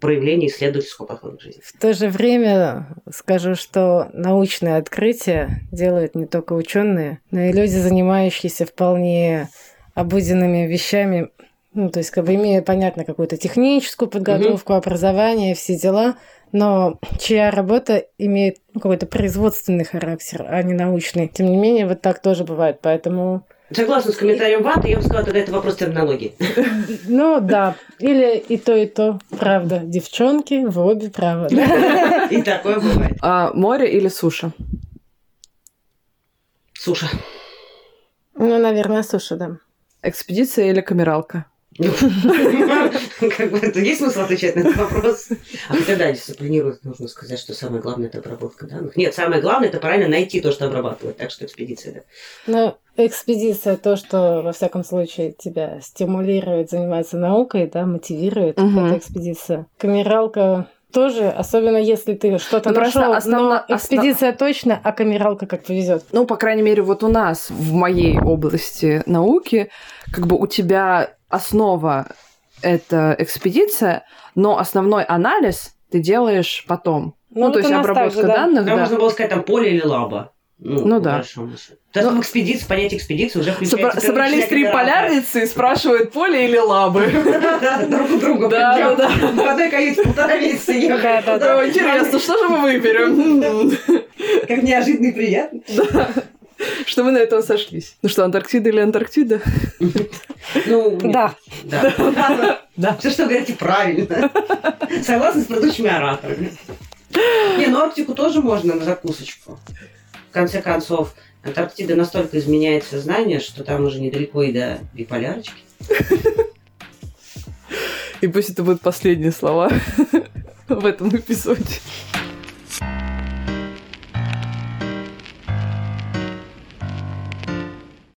проявление исследовательского подхода к жизни. В то же время скажу, что научные открытия делают не только ученые, но и люди, занимающиеся вполне обыденными вещами, ну, то есть, как бы имея, понятно, какую-то техническую подготовку, угу. образование, все дела, но чья работа имеет ну, какой-то производственный характер, а не научный. Тем не менее, вот так тоже бывает, поэтому Согласна с комментарием Ваты, я бы сказала, тогда это вопрос терминологии. Ну да, или и то, и то, правда. Девчонки, вы обе правы. И такое бывает. А море или суша? Суша. Ну, наверное, суша, да. Экспедиция или камералка? Как бы это есть смысл отвечать на этот вопрос? А хотя да, дисциплинируют, нужно сказать, что самое главное это обработка данных. Нет, самое главное это правильно найти то, что обрабатывать. Так что экспедиция, да. Ну, экспедиция то, что во всяком случае тебя стимулирует заниматься наукой, да, мотивирует угу. эта экспедиция. Камералка тоже, особенно если ты что-то Ну, просто нашел, основно- но экспедиция точно, а камералка как повезет. Ну, по крайней мере, вот у нас, в моей области науки, как бы у тебя основа — это экспедиция, но основной анализ ты делаешь потом. Ну, вот то есть обработка же, да. данных, Там да. можно было сказать там поле или лаба. Ну, Ну да. большому счету. То есть Ну, в экспедиции, понятие экспедиции уже Собра- собрались три полярницы и спрашивают, поле или лабы. Да, Друг у друга. Да, причём да, В одной каюте полтора месяца ехали. Да, да, да. Интересно, что же мы выберем? Как неожиданно и приятно. Что мы на этом сошлись? Ну что, Антарктида или Антарктида? Ну, Да. Да. Да. Все, что говорите, правильно. Согласна с предыдущими ораторами. Не, ну Арктику тоже можно на закусочку. В конце концов, Антарктида настолько изменяет сознание, что там уже недалеко и до биполярочки. И пусть это будут последние слова в этом эпизоде.